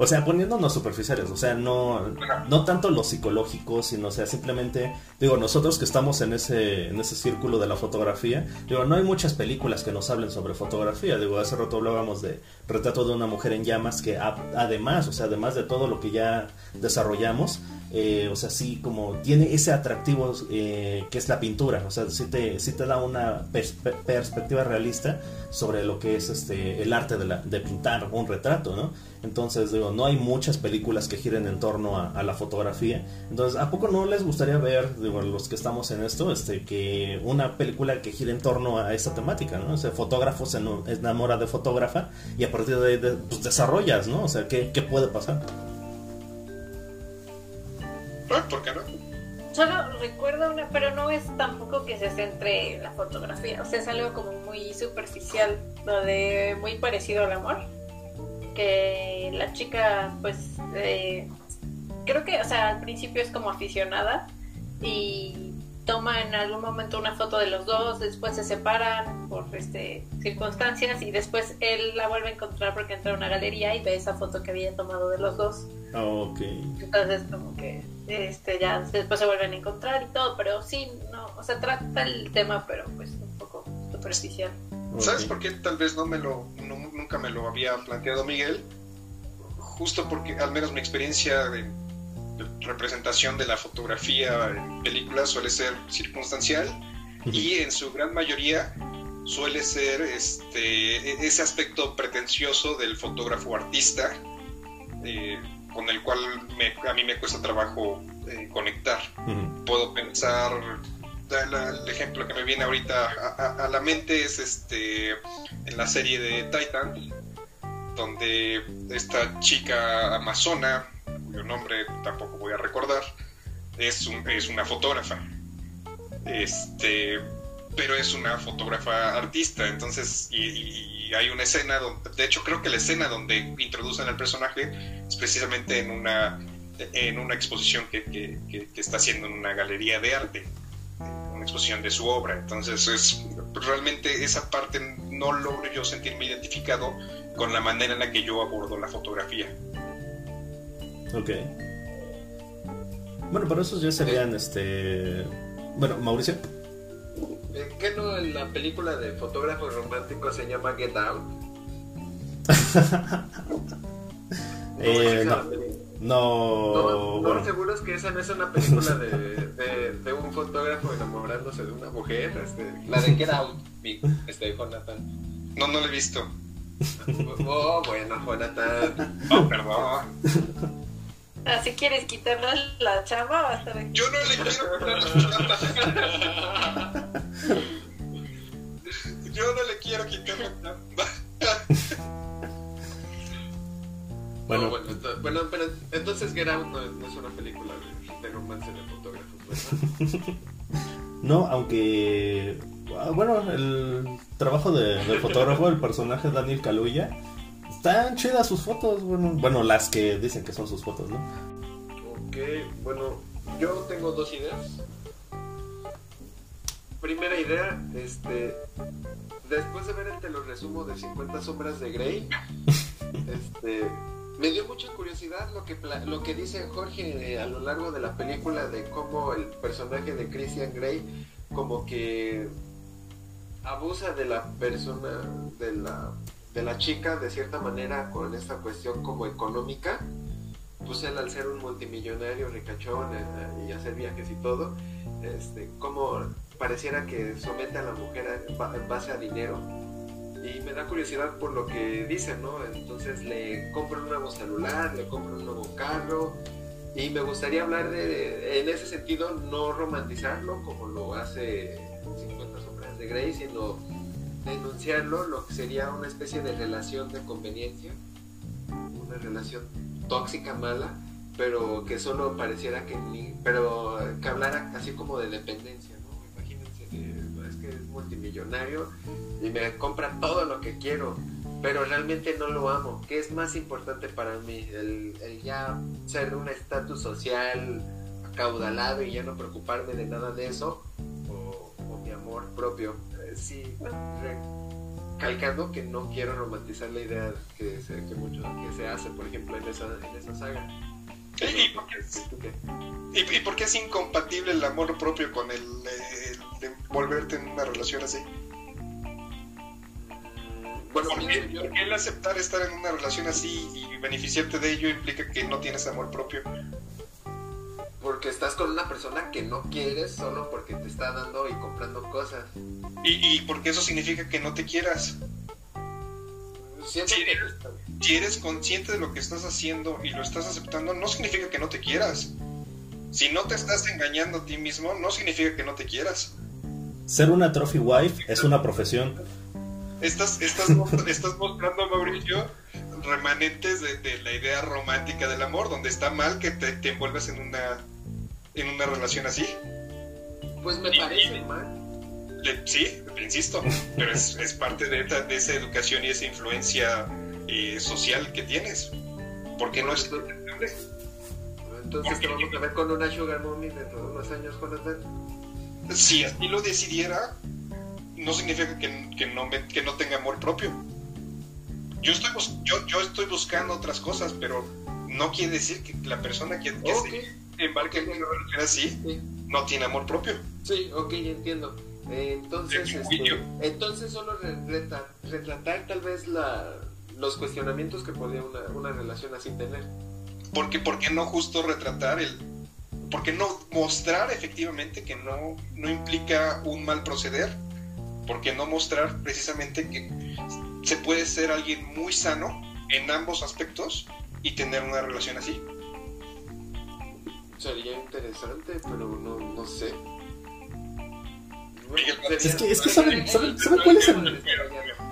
S1: O sea, poniéndonos superficiales, o sea, no, no tanto lo psicológico, sino, o sea, simplemente, digo, nosotros que estamos en ese, en ese círculo de la fotografía, digo, no hay muchas películas que nos hablen sobre fotografía, digo, hace rato hablábamos de Retrato de una mujer en llamas, que además, o sea, además de todo lo que ya desarrollamos, eh, o sea, sí, como tiene ese atractivo eh, que es la pintura, o sea, sí te, sí te da una perspe- perspectiva realista sobre lo que es este el arte de, la, de pintar un retrato, ¿no? Entonces, digo, no hay muchas películas que giren en torno a, a la fotografía. Entonces, ¿a poco no les gustaría ver, digo, los que estamos en esto, este, que una película que gire en torno a esa temática, ¿no? O sea, fotógrafo se enamora de fotógrafa y a partir de ahí de- pues, desarrollas, ¿no? O sea, ¿qué, qué puede pasar?
S3: ¿Por qué no?
S2: Solo recuerdo una, pero no es tampoco que se centre en la fotografía. O sea, es algo como muy superficial, lo de muy parecido al amor. Que la chica, pues, eh, creo que, o sea, al principio es como aficionada y toma en algún momento una foto de los dos, después se separan por este circunstancias y después él la vuelve a encontrar porque entra a una galería y ve esa foto que había tomado de los dos. Entonces como que este ya después se vuelven a encontrar y todo, pero sí, no, o sea, trata el tema, pero pues un poco superficial.
S3: ¿Sabes por qué tal vez no me lo, no- nunca me lo había planteado Miguel? Justo porque al menos mi experiencia de, de representación de la fotografía en películas suele ser circunstancial y en su gran mayoría suele ser este e- ese aspecto pretencioso del fotógrafo artista eh, con el cual me- a mí me cuesta trabajo eh, conectar. Puedo pensar el ejemplo que me viene ahorita a, la mente es este en la serie de Titan donde esta chica amazona cuyo nombre tampoco voy a recordar es, un- es una fotógrafa. Este pero es una fotógrafa artista entonces y, y hay una escena donde de hecho creo que la escena donde introducen al personaje es precisamente en una en una exposición que, que- está haciendo en una galería de arte, exposición de su obra. Entonces, es realmente esa parte no logro yo sentirme identificado con la manera en la que yo abordo la fotografía.
S1: Ok. Bueno, pero esos ya serían, este... Bueno, Mauricio.
S4: Eh, ¿Qué no en la película de fotógrafos románticos se llama Get Out?
S1: Eh, no.
S4: La?
S1: No,
S4: No, no,
S1: bueno.
S4: seguro es que esa no es una película de, de, de un fotógrafo enamorándose de una mujer. Este, la de Get Out, mi- este, Jonathan.
S3: No, no lo he visto.
S4: Oh, bueno, Jonathan.
S3: Oh, perdón.
S2: Ah, si quieres quitarle la chamba, va a estar aquí.
S3: Yo no le quiero quitar la chamba. Yo no le quiero quitar la chamba.
S1: Bueno,
S4: No, bueno, bueno, pero entonces Get Out no, es- no es una película de, de romance de fotógrafos, ¿verdad?
S1: no, aunque... ah, Bueno, el trabajo de, del fotógrafo, el personaje Daniel Kaluuya, están chidas sus fotos, bueno, bueno, las que dicen que son sus fotos, ¿no?
S4: Ok, bueno, yo tengo dos ideas. Primera idea, este, después de ver el te lo resumo de 50 sombras de Grey, este, me dio mucha curiosidad lo que lo que dice Jorge eh, a lo largo de la película de cómo el personaje de Christian Grey como que abusa de la persona de la de la chica de cierta manera con esta cuestión como económica, pues él al ser un multimillonario ricachón eh, y hacer viajes y todo, este, como pareciera que somete a la mujer en base a dinero y me da curiosidad por lo que dicen, ¿no? Entonces le compro un nuevo celular, le compro un nuevo carro y me gustaría hablar de, en ese sentido, no romantizarlo como lo hace 50 sombras de Grey, sino denunciarlo, lo que sería una especie de relación de conveniencia, una relación tóxica, mala, pero que solo pareciera que ni, pero que hablara así como de dependencia, ¿no? Imagínense, es que es multimillonario y me compra todo lo que quiero, pero realmente no lo amo. ¿Qué es más importante para mí? El, ya ser un estatus social acaudalado y ya no preocuparme de nada de eso, o, mi amor propio. Eh, sí, calcando que no quiero romantizar la idea que se, que mucho, que se hace, por ejemplo, en esa, en esa saga.
S3: ¿Y, por qué, es incompatible el amor propio con el, el, volverte en una relación así? Bueno, ¿Por qué, el aceptar estar en una relación así y beneficiarte de ello implica que no tienes amor propio?
S4: Porque estás con una persona que no quieres solo porque te está dando y comprando cosas.
S3: ¿Y, y porque eso significa que no te quieras? si, eres, consciente de lo que estás haciendo y lo estás aceptando, no significa que no te quieras. Si no te estás engañando a ti mismo, no significa que no te quieras.
S1: Ser una trophy wife es una profesión.
S3: Estás, estás, estás mostrando, Mauricio, remanentes de, la idea romántica del amor, donde está mal que te, te envuelvas en una, en una relación así.
S4: Pues me parece mal.
S3: Sí, insisto, pero es, parte de, de, esa educación y esa influencia eh, social que tienes. ¿Por qué no es
S4: Entonces te vamos a ver con una Sugar Mommy dentro de unos años, Jonathan.
S3: Si así lo decidiera, no significa que, que, no, que no tenga amor propio. Yo estoy, yo, yo estoy buscando otras cosas, pero no quiere decir que la persona que, se embarque en una relación así no tiene amor propio.
S4: Sí, ok, entiendo. entonces, este, entonces solo retratar, tal vez la, los cuestionamientos que podría una, una relación así tener.
S3: Porque, ¿Por qué no justo retratar el... ¿Por qué no mostrar efectivamente que no, no implica un mal proceder? ¿Por qué no mostrar precisamente que se puede ser alguien muy sano en ambos aspectos y tener una relación así?
S4: Sería interesante, pero no, no sé.
S1: Es que, es que saben, saben, saben cuál es el...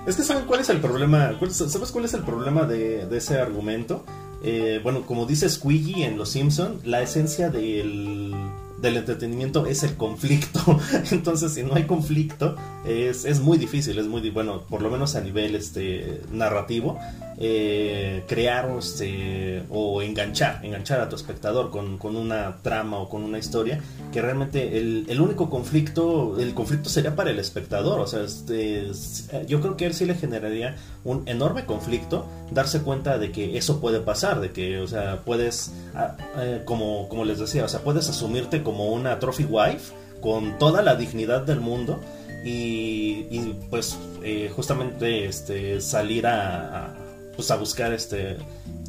S1: Es que saben cuál es el problema. ¿Sabes cuál es el problema de, de ese argumento? Eh, bueno, como dice Squiggy en Los Simpson, la esencia del del entretenimiento es el conflicto. Entonces, si no hay conflicto, es, es, muy difícil, es muy, bueno, por lo menos a nivel este, narrativo, eh, crear este, o enganchar, enganchar a tu espectador con, con, una trama o con una historia, que realmente el, el, único conflicto, el conflicto sería para el espectador. O sea, este, yo creo que él sí le generaría un enorme conflicto darse cuenta de que eso puede pasar, de que, o sea, puedes, ah, eh, como, como les decía, o sea, puedes asumirte como una trophy wife con toda la dignidad del mundo y, pues eh, justamente este, salir a, pues a buscar este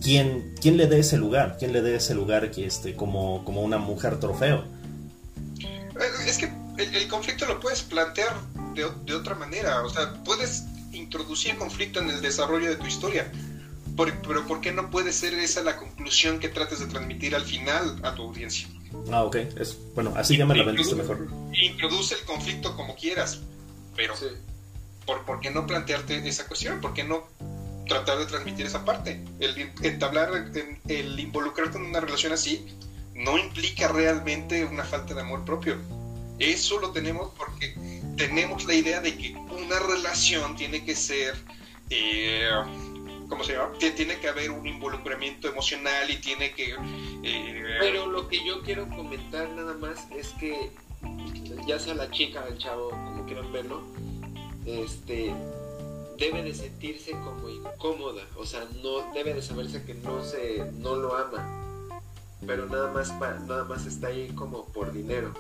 S1: quién, quién le dé ese lugar, quién le dé ese lugar que este, como, como una mujer trofeo.
S3: Eh, es que el, conflicto lo puedes plantear de, de, otra manera, o sea, puedes introducir conflicto en el desarrollo de tu historia, pero ¿por qué no puede ser esa la conclusión que trates de transmitir al final a tu audiencia?
S1: Ah, ok. Es, bueno, así ya me la vendiste mejor.
S3: Introduce el conflicto como quieras, pero ¿por, ¿por, qué no plantearte esa cuestión? ¿Por qué no tratar de transmitir esa parte? El entablar, el, involucrarte en una relación así no implica realmente una falta de amor propio. Eso lo tenemos porque tenemos la idea de que una relación tiene que ser eh, ¿cómo se llama? Tiene que haber un involucramiento emocional y tiene que...
S4: Eh, Pero lo que yo quiero comentar nada más es que ya sea la chica el chavo, como quieran verlo, este debe de sentirse como incómoda, o sea, no debe de saberse que no se no lo ama, pero nada más nada más está ahí como por dinero.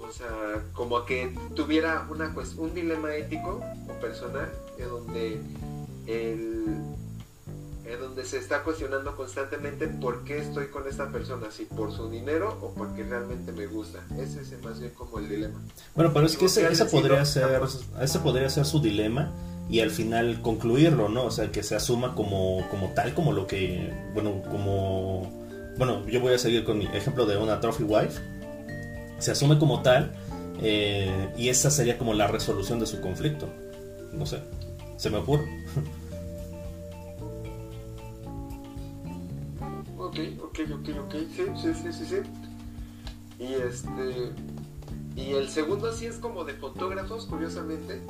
S4: O sea, como que tuviera una pues un dilema ético o personal en donde el, eh, donde se está cuestionando constantemente por qué estoy con esta persona, si por su dinero o porque realmente me gusta. Ese es más bien como el dilema.
S1: Bueno, pero es que ese, ese podría ser, ese podría ser su dilema y al final concluirlo, ¿no? O sea, que se asuma como, como tal, como lo que, bueno, como, bueno, yo voy a seguir con mi ejemplo de una trophy wife, se asume como tal eh, y esa sería como la resolución de su conflicto, no sé, se me ocurre.
S4: Ok, ok, ok, ok, sí, sí, sí, sí, sí. Y este, y el segundo sí es como de fotógrafos, curiosamente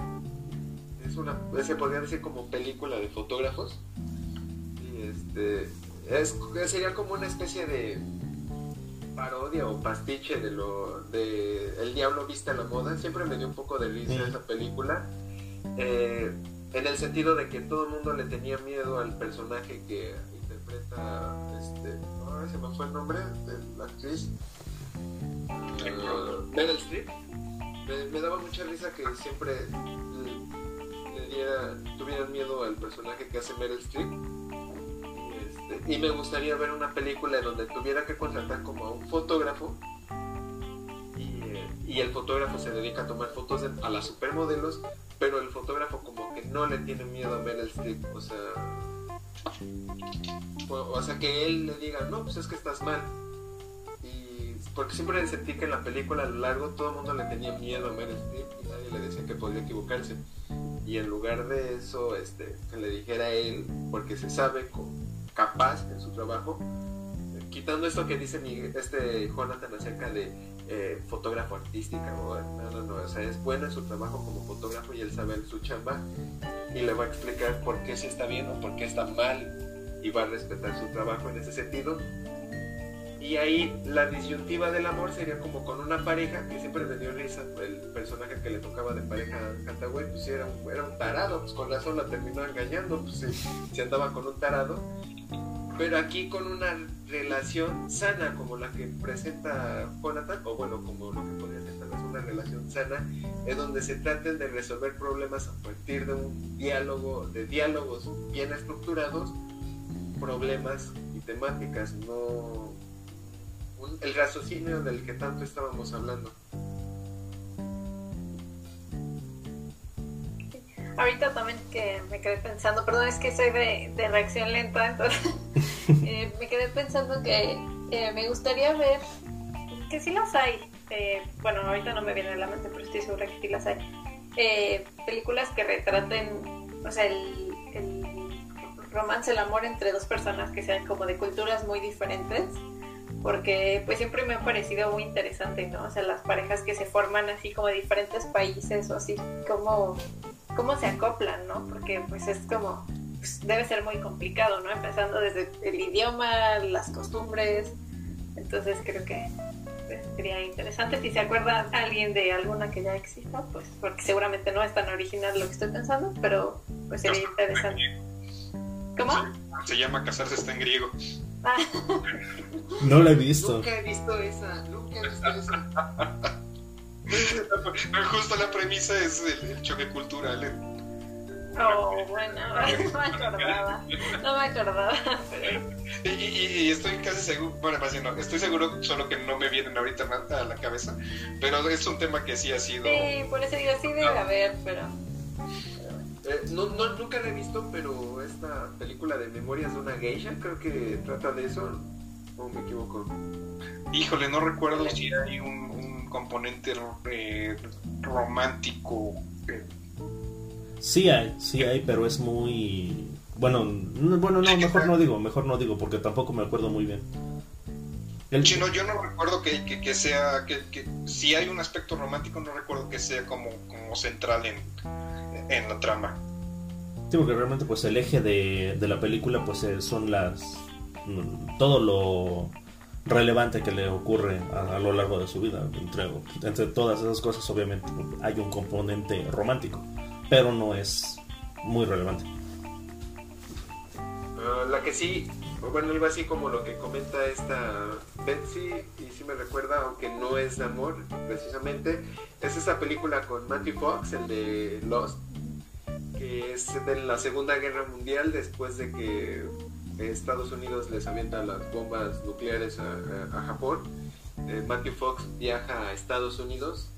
S4: es una, se podría decir como película de fotógrafos. Y este, es, sería como una especie de parodia o pastiche de lo de El Diablo Viste a la Moda. Siempre me dio un poco de risa esa película. Eh, en el sentido de que todo el mundo le tenía miedo al personaje que interpreta este se me fue el nombre de la actriz. Meryl Streep. Me, me, daba mucha risa que siempre tuvieran miedo al personaje que hace Meryl Streep. Este, y me gustaría ver una película en donde tuviera que contratar como a un fotógrafo. Y, el fotógrafo se dedica a tomar fotos a las supermodelos, pero el fotógrafo como que no le tiene miedo a Meryl Streep, o sea, o, sea que él le diga, no, pues es que estás mal. Y porque siempre sentí que en la película a lo largo todo el mundo le tenía miedo a Meryl Streep y nadie le decía que podía equivocarse y en lugar de eso este, que le dijera a él, porque se sabe capaz en su trabajo, quitando esto que dice este Jonathan acerca de eh, fotógrafo artística, o, no, no, no, o sea, es bueno en su trabajo como fotógrafo y él sabe su chamba y le va a explicar por qué sí está bien o por qué está mal y va a respetar su trabajo en ese sentido y ahí la disyuntiva del amor sería como con una pareja, que siempre me dio risa, el personaje que le tocaba de pareja a Cantagüey, pues era un, era un tarado, pues con razón la terminó engañando, pues se, andaba con un tarado. Pero aquí con una relación sana como la que presenta Jonathan, o bueno, como lo que podría ser una relación sana, es donde se traten de resolver problemas a partir de un diálogo, de diálogos bien estructurados, problemas y temáticas, no el raciocinio del que tanto estábamos hablando.
S2: Ahorita también que me quedé pensando, perdón, es que soy de, reacción lenta, entonces eh, me quedé pensando que eh, me gustaría ver, que sí las hay, eh, bueno, ahorita no me viene a la mente, pero estoy segura que sí las hay, películas que retraten, o sea, el, el romance, el amor entre dos personas que sean como de culturas muy diferentes porque pues siempre me ha parecido muy interesante, ¿no? O sea, las parejas que se forman así como de diferentes países o así, como cómo se acoplan, ¿no? Porque pues es como, pues, debe ser muy complicado, ¿no? Empezando desde el idioma, las costumbres, entonces creo que pues, sería interesante. Si se acuerda alguien de alguna que ya exista, pues porque seguramente no es tan original lo que estoy pensando, pero pues sería interesante. ¿Cómo?
S3: Se llama Casarse está en griego.
S1: No la he visto.
S4: Nunca he visto esa, nunca he visto esa.
S3: Justo la premisa es el, choque cultural. ¿eh?
S2: Oh, bueno, no me acordaba. No me acordaba.
S3: Y, estoy casi seguro, bueno, más bien no, estoy seguro, solo que no me vienen ahorita a la cabeza. Pero es un tema que sí ha sido.
S2: Sí, por eso digo, sí debe haber, pero.
S4: Eh, no, no, nunca la he visto, pero esta película de Memorias de una Geisha creo que trata de eso, o me equivoco.
S3: Híjole, no recuerdo si hay un, componente eh, romántico.
S1: Sí hay, sí hay, pero es muy... Bueno, bueno, no, mejor no digo, mejor no digo, porque tampoco me acuerdo muy bien.
S3: El... chino yo no recuerdo que, que, sea, que, que, si hay un aspecto romántico, no recuerdo que sea como, como central en, en la trama.
S1: Sí, porque realmente pues el eje de, la película pues eh, son las... Mm, todo lo relevante que le ocurre a, lo largo de su vida. Entre, entre todas esas cosas obviamente hay un componente romántico, pero no es muy relevante.
S4: Ah, la que sí, bueno, algo así como lo que comenta esta Betsy, y sí me recuerda, aunque no es de amor precisamente, es esa película con Matthew Fox, el de Lost, que es de la Segunda Guerra Mundial después de que Estados Unidos les avienta las bombas nucleares a, Japón. Eh, Matthew Fox viaja a Estados Unidos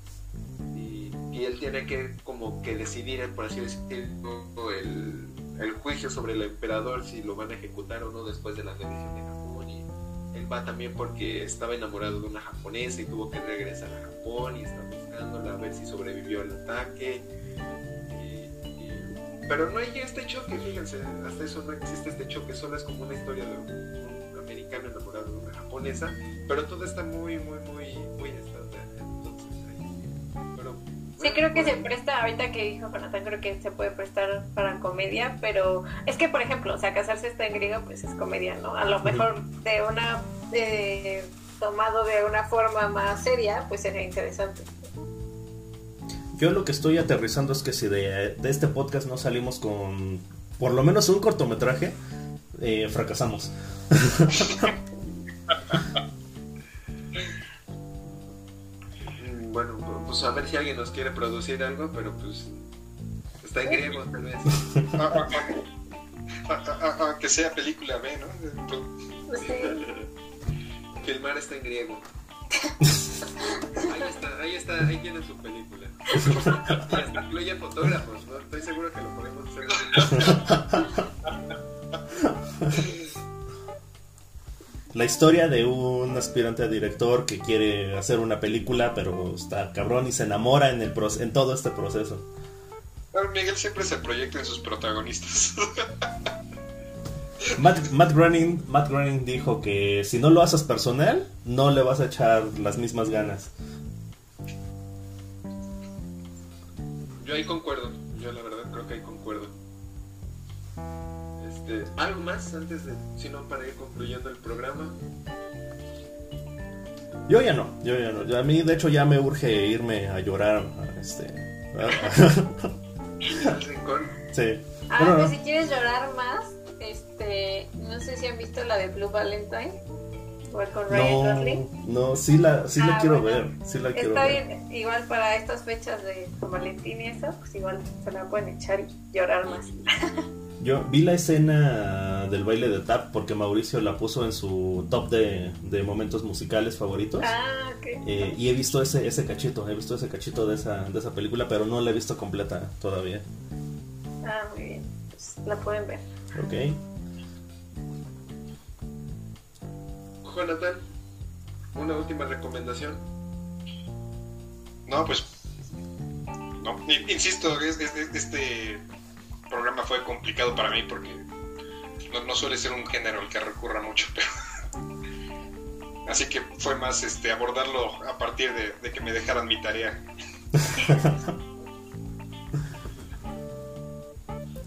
S4: y, él tiene que como que decidir, por así decirlo, el, el, juicio sobre el emperador, si lo van a ejecutar o no después de la rendición de Japón. Y él va también porque estaba enamorado de una japonesa y tuvo que regresar a Japón y está buscándola a ver si sobrevivió al ataque pero no hay este choque, fíjense, hasta eso no existe este choque, solo es como una historia de un, americano enamorado de una japonesa, pero todo está muy, muy, muy, muy estándar. Entonces,
S2: pero, sí, creo que se presta, ahorita que dijo Jonathan, creo que se puede prestar para comedia, pero es que, por ejemplo, o sea, casarse está en griego, pues es comedia, ¿no? A lo mejor de una, de, tomado de una forma más seria, pues sería interesante.
S1: Yo lo que estoy aterrizando es que si de, este podcast no salimos con por lo menos un cortometraje, eh, fracasamos.
S4: bueno, pues a ver si alguien nos quiere producir algo, pero pues está en griego tal vez.
S3: Aunque sea película B, ¿no?
S4: Filmar está en griego. Ahí está, ahí está, ahí tienen su película. Hasta incluye fotógrafos, ¿no? Estoy seguro que lo podemos hacer.
S1: La historia de un aspirante a director que quiere hacer una película, pero está cabrón y se enamora en, el en todo este proceso.
S3: Miguel siempre se proyecta en sus protagonistas.
S1: Matt, Matt, Groening, Matt Groening dijo que si no lo haces personal, no le vas a echar las mismas ganas.
S4: Yo ahí concuerdo, yo la verdad creo que ahí concuerdo. Este, ¿Algo más antes de, si no, para ir concluyendo el programa?
S1: Yo ya no, yo ya no. a mí, de hecho, ya me urge irme a llorar. Este,
S4: ¿Al rincón?
S1: Sí.
S2: Ah, que si quieres llorar más, este, no sé si han visto la de Blue Valentine. Con Ryan
S1: no, No, sí la, sí la ah, quiero ver. Sí la quiero
S2: está bien, igual para estas fechas de San Valentín y eso, pues igual se la pueden echar y llorar más.
S1: Yo vi la escena del baile de tap porque Mauricio la puso en su top de, de momentos musicales favoritos.
S2: Ah,
S1: eh, y he visto ese, ese cachito, he visto ese cachito de esa, de esa película, pero no la he visto completa todavía.
S2: Ah, muy bien. Pues la pueden ver.
S1: Ok.
S4: Jonathan, una última recomendación.
S3: No, pues. No, insisto, este programa fue complicado para mí porque no, suele ser un género al que recurra mucho, pero. Así que fue más este abordarlo a partir de, de que me dejaran mi tarea.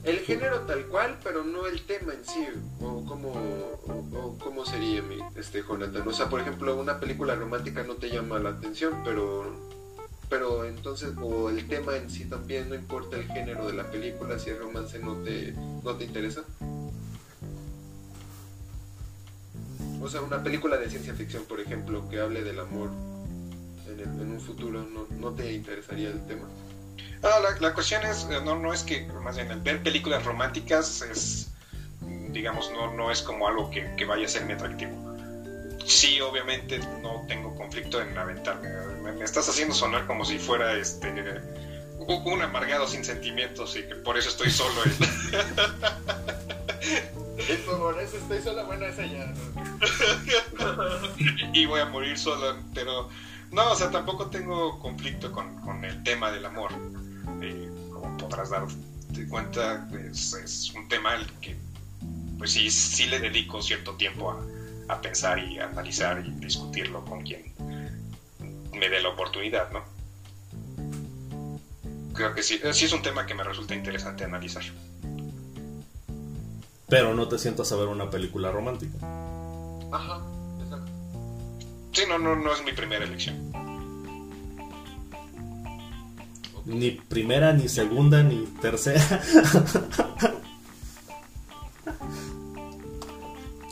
S4: el género tal cual, pero no el tema en sí, o cómo, o, cómo sería mi, este Jonathan. O sea, por ejemplo, una película romántica no te llama la atención, pero, pero entonces, o el tema en sí también, no importa el género de la película, si el romance no te, no te interesa. O sea, una película de ciencia ficción, por ejemplo, que hable del amor en, en un futuro, ¿no, ¿no te interesaría el tema?
S3: Ah, la, cuestión es, eh, no, no es que, más bien, el ver películas románticas es, digamos, no, no es como algo que, vaya a ser mi atractivo. Sí, obviamente no tengo conflicto en aventarme. Me, estás haciendo sonar como si fuera este un amargado sin sentimientos y que por eso estoy solo.
S4: y por eso estoy solo, bueno, esa ya.
S3: y voy a morir solo, pero no, o sea, tampoco tengo conflicto con, con el tema del amor como podrás darte cuenta, es, un tema al que pues sí, sí le dedico cierto tiempo a, pensar y analizar y discutirlo con quien me dé la oportunidad, ¿no? Creo que sí, sí es un tema que me resulta interesante analizar.
S1: Pero no te sientas a ver una película romántica.
S4: Ajá, exacto.
S3: Sí, no, no, no es mi primera elección.
S1: Ni primera, ni segunda, ni tercera.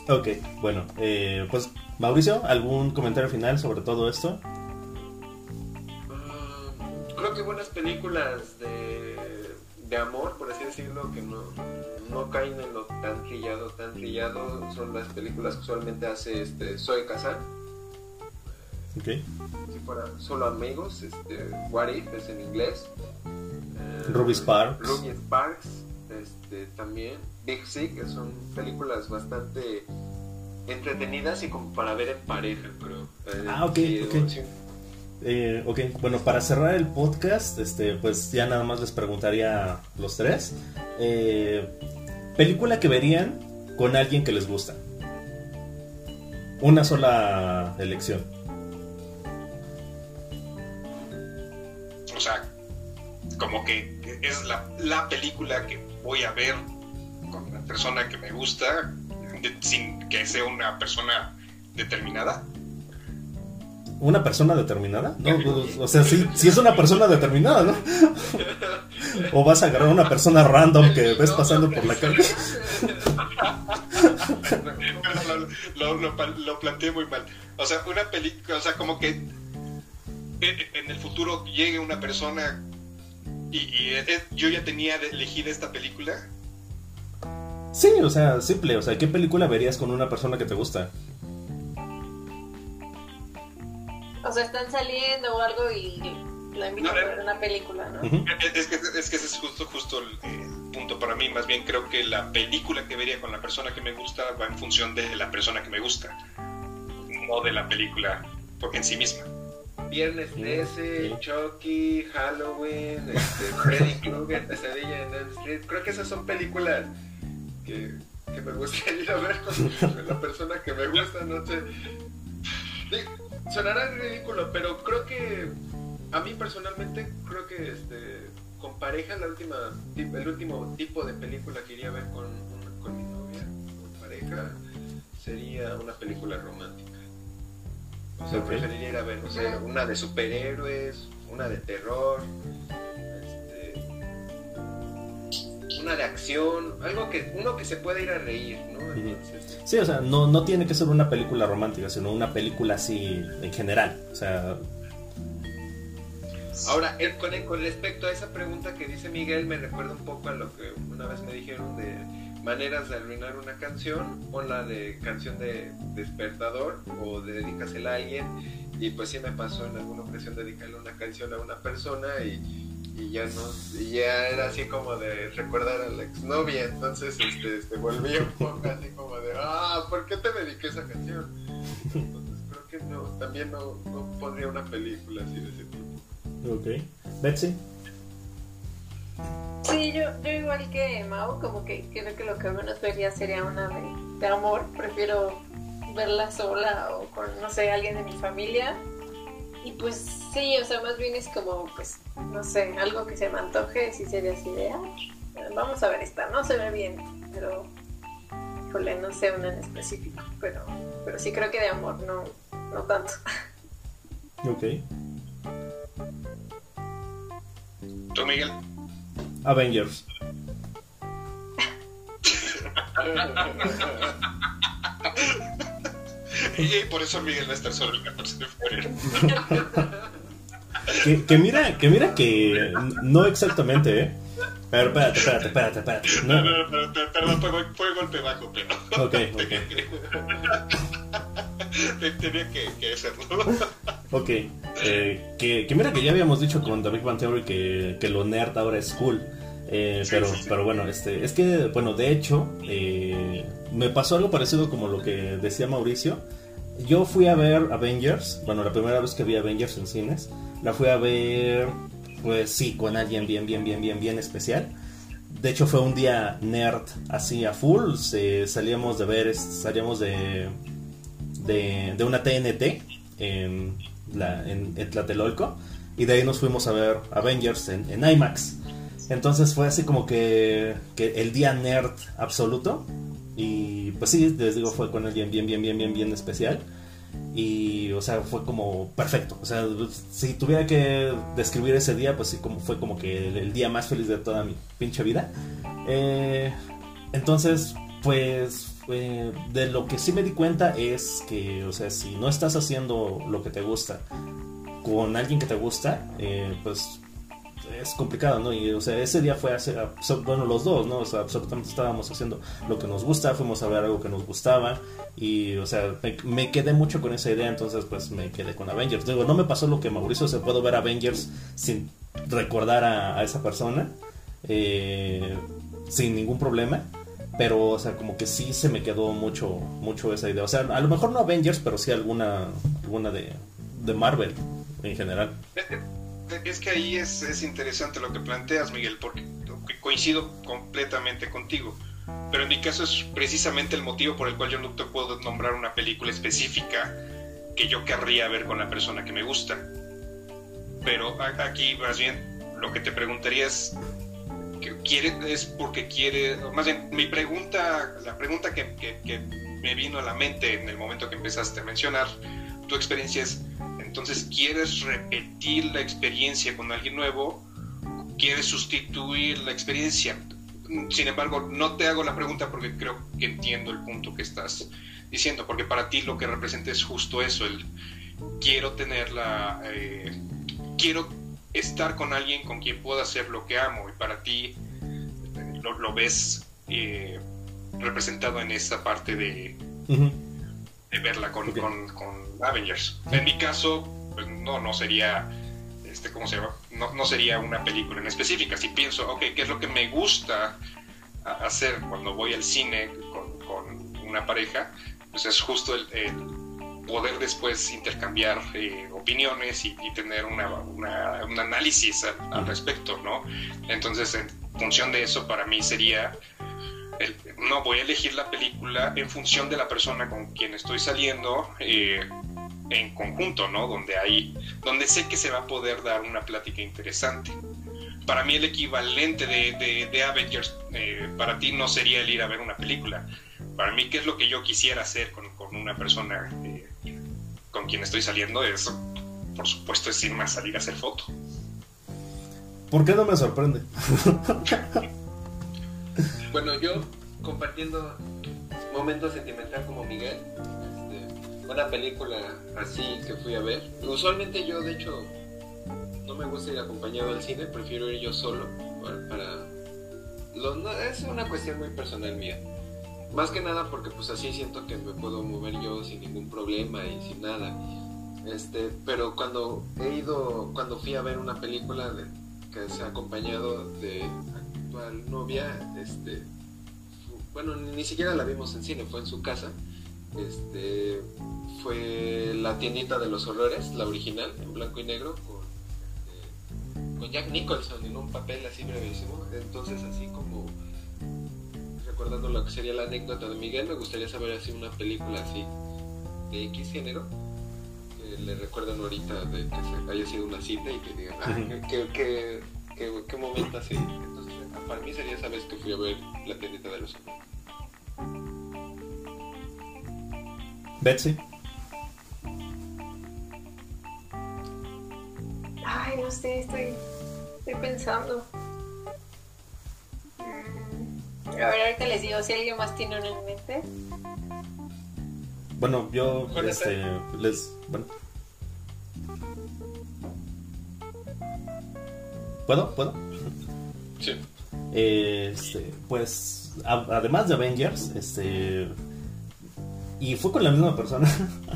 S1: ok, bueno, eh, pues Mauricio, ¿algún comentario final sobre todo esto?
S4: Mm, creo que buenas películas de, de amor, por así decirlo, que no, no caen en lo tan trillado, tan trillado, son las películas que usualmente hace este Zoe Kazan.
S1: Ok.
S4: Si fuera solo amigos, este, What If es en inglés. Eh,
S1: Ruby Sparks.
S4: Ruby Sparks, este, también. Big Sick, que son películas bastante entretenidas y como para ver en pareja, creo. Eh,
S1: Ah, ok,
S4: sí,
S1: ok.
S4: sí.
S1: Eh, ok, bueno, para cerrar el podcast, este, pues ya nada más les preguntaría a los tres. eh, película que verían con alguien que les gusta. Una sola elección.
S3: Como que es la, la película que voy a ver con la persona que me gusta, de- sin que sea una persona determinada.
S1: ¿Una persona determinada? No, pues, o sea, sí, sí es una persona determinada, ¿no? O vas a agarrar a una persona random que ves pasando por la calle.
S3: Lo, lo, lo, lo planteé muy mal. O sea, una película, o sea, como que en en el futuro llegue una persona y, y, eh, yo ya tenía de- elegida esta película.
S1: Sí, o sea, simple. O sea, ¿qué película verías con una persona que te gusta?
S2: O sea, están saliendo o algo y la invitan
S3: No,
S2: a ver una película, ¿no?
S3: Es que, es que ese es justo, justo el eh, punto para mí. Más bien creo que la película que vería con la persona que me gusta va en función de la persona que me gusta, no de la película en sí misma.
S4: Viernes 13, Chucky, Halloween, este, Freddy Krueger, Pesadilla en Elm Street. Creo que esas son películas que, que me gustaría ir a ver con, la persona que me gusta, no sé. Sonará ridículo, pero creo que a mí personalmente creo que este con pareja la última el último tipo de película que iría a ver con, con mi novia, con pareja, sería una película romántica. O sea, preferiría ir a ver, no sé, una de superhéroes, una de terror, este, una de acción, algo que uno que se pueda ir a reír, ¿no? Entonces,
S1: Sí, o sea, no, no tiene que ser una película romántica, sino una película así en general. O sea,
S4: Ahora, con, con respecto a esa pregunta que dice Miguel, me recuerda un poco a lo que una vez me dijeron de maneras de arruinar una canción, o la de canción de despertador, o de dedícasela a alguien, y pues sí me pasó en alguna ocasión dedicarle una canción a una persona y, y ya no, y ya era así como de recordar a la exnovia, entonces este, se volvía un poco así como de, ah, ¿por qué te dediqué esa canción? Entonces creo que no, también no, no pondría una película así de ese tipo.
S1: ok. Betsy.
S2: Sí, yo, yo igual que Mau, como que creo que lo que menos vería sería una de, de amor. Prefiero verla sola o con, no sé, alguien de mi familia. Y pues sí, o sea, más bien es como, pues, no sé, algo que se me antoje, sí sería así de, "Ah, vamos a ver esta, no se ve bien, pero, híjole, no sé una en específico, pero, pero sí creo que de amor no, no tanto.
S1: Ok.
S3: ¿Tú, Miguel?
S1: Avengers.
S3: Y por eso Miguel va a estar solo el 14 de febrero.
S1: Que, que mira, que mira que no exactamente, ¿eh? Pero espérate, espérate, espérate, espérate. No,
S3: No, no, no, perdón, fue, fue golpe bajo, pero
S1: ok, ok.
S3: te- tenía que, que hacerlo.
S1: Ok, eh, que, que mira que ya habíamos dicho con The Big Bang Theory que, que lo nerd ahora es cool. Eh,
S3: Sí,
S1: pero,
S3: sí, sí.
S1: pero bueno, este, es que, bueno, de hecho, eh, me pasó algo parecido como lo que decía Mauricio. Yo fui a ver Avengers, bueno, la primera vez que vi Avengers en cines, la fui a ver, pues sí, con alguien bien, bien, bien, bien, bien especial. De hecho, fue un día nerd así a full. se- salíamos de ver, salíamos de, de, de una TNT en, la, en, en Tlatelolco y de ahí nos fuimos a ver Avengers en, IMAX. Entonces fue así como que, que el día nerd absoluto y pues sí, les digo, fue con alguien bien, bien, bien, bien, bien especial y o sea, fue como perfecto. O sea, si tuviera que describir ese día, pues sí, como fue como que el, el día más feliz de toda mi pinche vida. Eh, entonces, pues eh, de lo que sí me di cuenta es que, o sea, si no estás haciendo lo que te gusta con alguien que te gusta, eh, pues es complicado, ¿no? Y, o sea, ese día fue hace, bueno, los dos, ¿no? O sea, absolutamente estábamos haciendo lo que nos gusta, fuimos a ver algo que nos gustaba y, o sea, me, quedé mucho con esa idea, entonces, pues, me quedé con Avengers. Digo, no me pasó lo que Mauricio, se puedo ver Avengers sin recordar a, esa persona, eh, sin ningún problema. Pero, o sea, como que sí se me quedó mucho, mucho esa idea. O sea, a lo mejor no Avengers, pero sí alguna, alguna de, de Marvel en general.
S3: Es que ahí es, es interesante lo que planteas, Miguel, porque coincido completamente contigo. Pero en mi caso es precisamente el motivo por el cual yo no te puedo nombrar una película específica que yo querría ver con la persona que me gusta. Pero aquí más bien lo que te preguntaría es quiere es porque quiere más bien mi pregunta la pregunta que, que, me vino a la mente en el momento que empezaste a mencionar tu experiencia es entonces, ¿quieres repetir la experiencia con alguien nuevo? ¿Quieres sustituir la experiencia? Sin embargo, no te hago la pregunta porque creo que entiendo el punto que estás diciendo, porque para ti lo que representa es justo eso, el quiero tener la... Eh, quiero estar con alguien con quien pueda hacer lo que amo y para ti lo, ves eh, representado en esa parte de, de verla con, Avengers. En mi caso, pues no, no sería, este, ¿cómo se llama? No, no sería una película en específica. Si pienso, ok, ¿qué es lo que me gusta hacer cuando voy al cine con, con una pareja? Pues es justo el, poder después intercambiar eh, opiniones y, tener una, una, un análisis al respecto, ¿no? Entonces, en función de eso, para mí sería no voy a elegir la película en función de la persona con quien estoy saliendo eh, en conjunto, ¿no? Donde hay, donde sé que se va a poder dar una plática interesante. Para mí el equivalente de, Avengers eh, para ti no sería el ir a ver una película. Para mí, ¿qué es lo que yo quisiera hacer con, una persona eh, con quien estoy saliendo? Es, por supuesto, es irme a salir a hacer foto.
S1: ¿Por qué no me sorprende?
S4: Bueno, yo compartiendo momentos sentimental como Miguel, este, una película así que fui a ver. Usualmente yo, de hecho, no me gusta ir acompañado al cine, prefiero ir yo solo para... es una cuestión muy personal mía. Más que nada porque pues así siento que me puedo mover yo sin ningún problema y sin nada. Este, pero cuando he ido, cuando fui a ver una película de, que se ha acompañado de novia, este, bueno, ni siquiera la vimos en cine, fue en su casa. Este, fue La tiendita de los horrores, la original, en blanco y negro, con, este, con Jack Nicholson en un papel así brevísimo. Entonces, así como recordando lo que sería la anécdota de Miguel, me gustaría saber así una película así de X género que le recuerdan ahorita de que haya sido una cita y que digan, ah, qué, qué momento así para mí sería esa vez que fui a ver la tiendita de los
S1: Betsy.
S2: Ay, no sé, estoy, estoy pensando. Mm, a ver, ahorita les digo si alguien más tiene una en mente.
S1: Bueno, yo este, les. Bueno. ¿Puedo? ¿Puedo?
S3: Sí.
S1: Este, pues, además de Avengers, este, y fue con la misma persona,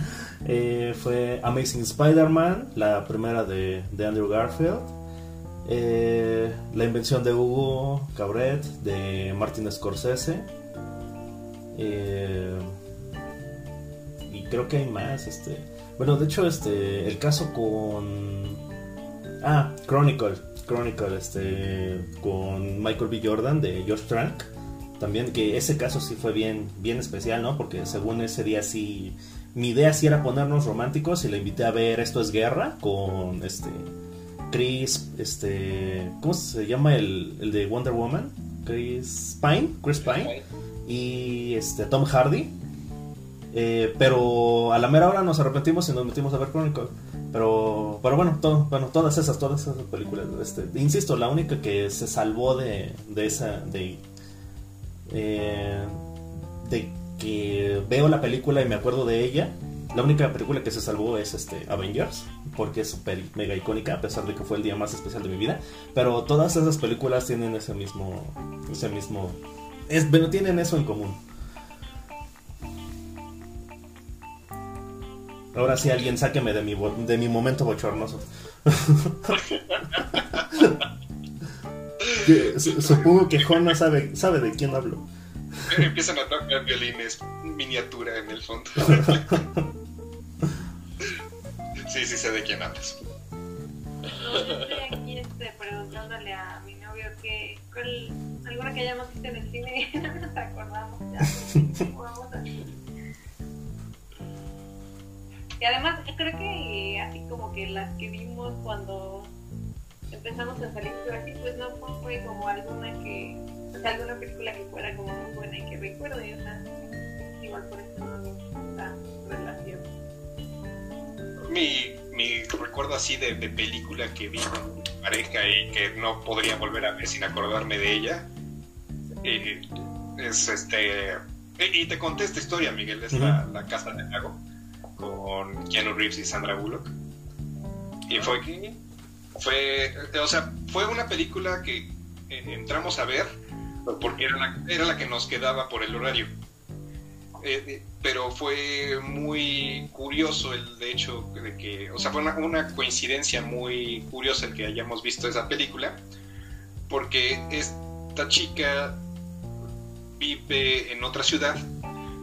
S1: eh, fue Amazing Spider-Man, la primera de, Andrew Garfield, eh, La invención de Hugo Cabret, de Martin Scorsese, eh, y creo que hay más, este, bueno, de hecho, este, el caso con, ah, Chronicle, Chronicle este, con Michael B. Jordan de George Trank. También que ese caso sí fue bien, bien especial, ¿no? Porque según ese día sí... Mi idea sí era ponernos románticos y le invité a ver Esto es Guerra con este... Chris, este... ¿Cómo se llama el, el de Wonder Woman? Chris Pine, Chris Pine. Y este, Tom Hardy. Eh, pero a la mera hora nos arrepentimos y nos metimos a ver Chronicle. Pero, pero bueno, todo, bueno, todas esas, todas esas películas. Este, insisto, la única que se salvó de, de esa, de, eh, de que veo la película y me acuerdo de ella, la única película que se salvó es este Avengers, porque es súper mega icónica, a pesar de que fue el día más especial de mi vida. Pero todas esas películas tienen ese mismo, ese mismo, es, bueno, tienen eso en común. Ahora sí, alguien sáqueme de mi, de mi momento bochornoso. supongo que Juan sabe, sabe de quién hablo.
S3: Empiezan a tocar violines miniatura en el fondo. sí, sí sé de quién hablas.
S2: No, yo estoy aquí este, preguntándole a mi novio que cuál, alguna que hayamos visto en el cine no nos acordamos ya. Vamos así. Y además creo que así como que las que vimos cuando empezamos a salir así, pues no fue como alguna que, o sea, alguna película que fuera como muy buena y que recuerdo, y o sea, igual por eso no esta relación.
S3: Mi, mi recuerdo así de, de, película que vi con mi pareja y que no podría volver a ver sin acordarme de ella, eh, es este... Y te conté esta historia, Miguel, es la, la Casa del Lago con Keanu Reeves y Sandra Bullock. Y fue que fue, o sea, fue una película que eh, entramos a ver porque era la, era la que nos quedaba por el horario. Eh, eh, pero fue muy curioso el hecho de que, o sea, fue una, coincidencia muy curiosa el que hayamos visto esa película, porque esta chica vive en otra ciudad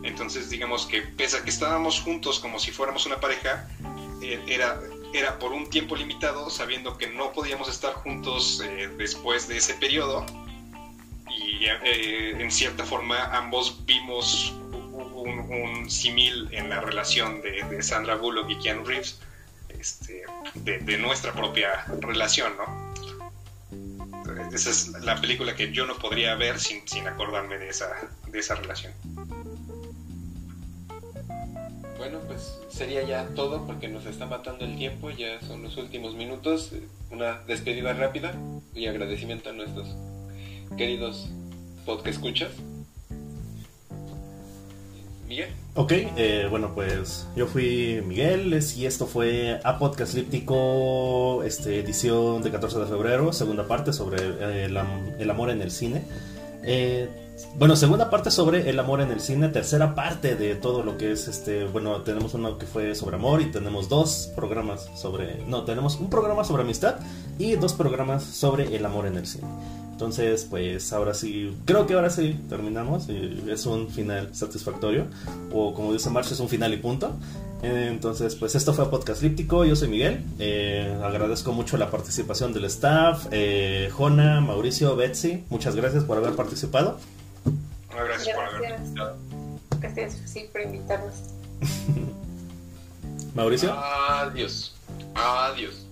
S3: entonces, digamos que pese a que estábamos juntos como si fuéramos una pareja, eh, era, era por un tiempo limitado, sabiendo que no podíamos estar juntos eh, después de ese periodo. Y en cierta forma ambos vimos un, un simil en la relación de, Sandra Bullock y Keanu Reeves, este, de, de nuestra propia relación, ¿no? esa es la película que yo no podría ver sin, sin acordarme de esa, de esa relación.
S5: Bueno, pues sería ya todo porque nos está matando el tiempo, ya son los últimos minutos. Una despedida rápida y agradecimiento a nuestros queridos podcast escuchas. Miguel.
S1: Ok, eh, bueno, pues yo fui Miguel y esto fue A Podcast Líptico, este, edición de 14 de febrero, segunda parte sobre eh, el, amor en el cine. Eh, bueno, segunda parte sobre el amor en el cine, tercera parte de todo lo que es este, bueno, tenemos uno que fue sobre amor y tenemos dos programas sobre, no, tenemos un programa sobre amistad y dos programas sobre el amor en el cine. Entonces, pues ahora sí, creo que ahora sí terminamos. Y es un final satisfactorio. O como dice Marcio, es un final y punto. Entonces, pues esto fue Podcast Líptico. Yo soy Miguel. Eh, agradezco mucho la participación del staff. Eh, Jona, Mauricio, Betsy. Muchas gracias por haber participado.
S3: Gracias, por haber participado.
S2: Gracias sí, por invitarnos.
S1: Mauricio.
S5: Adiós. Adiós.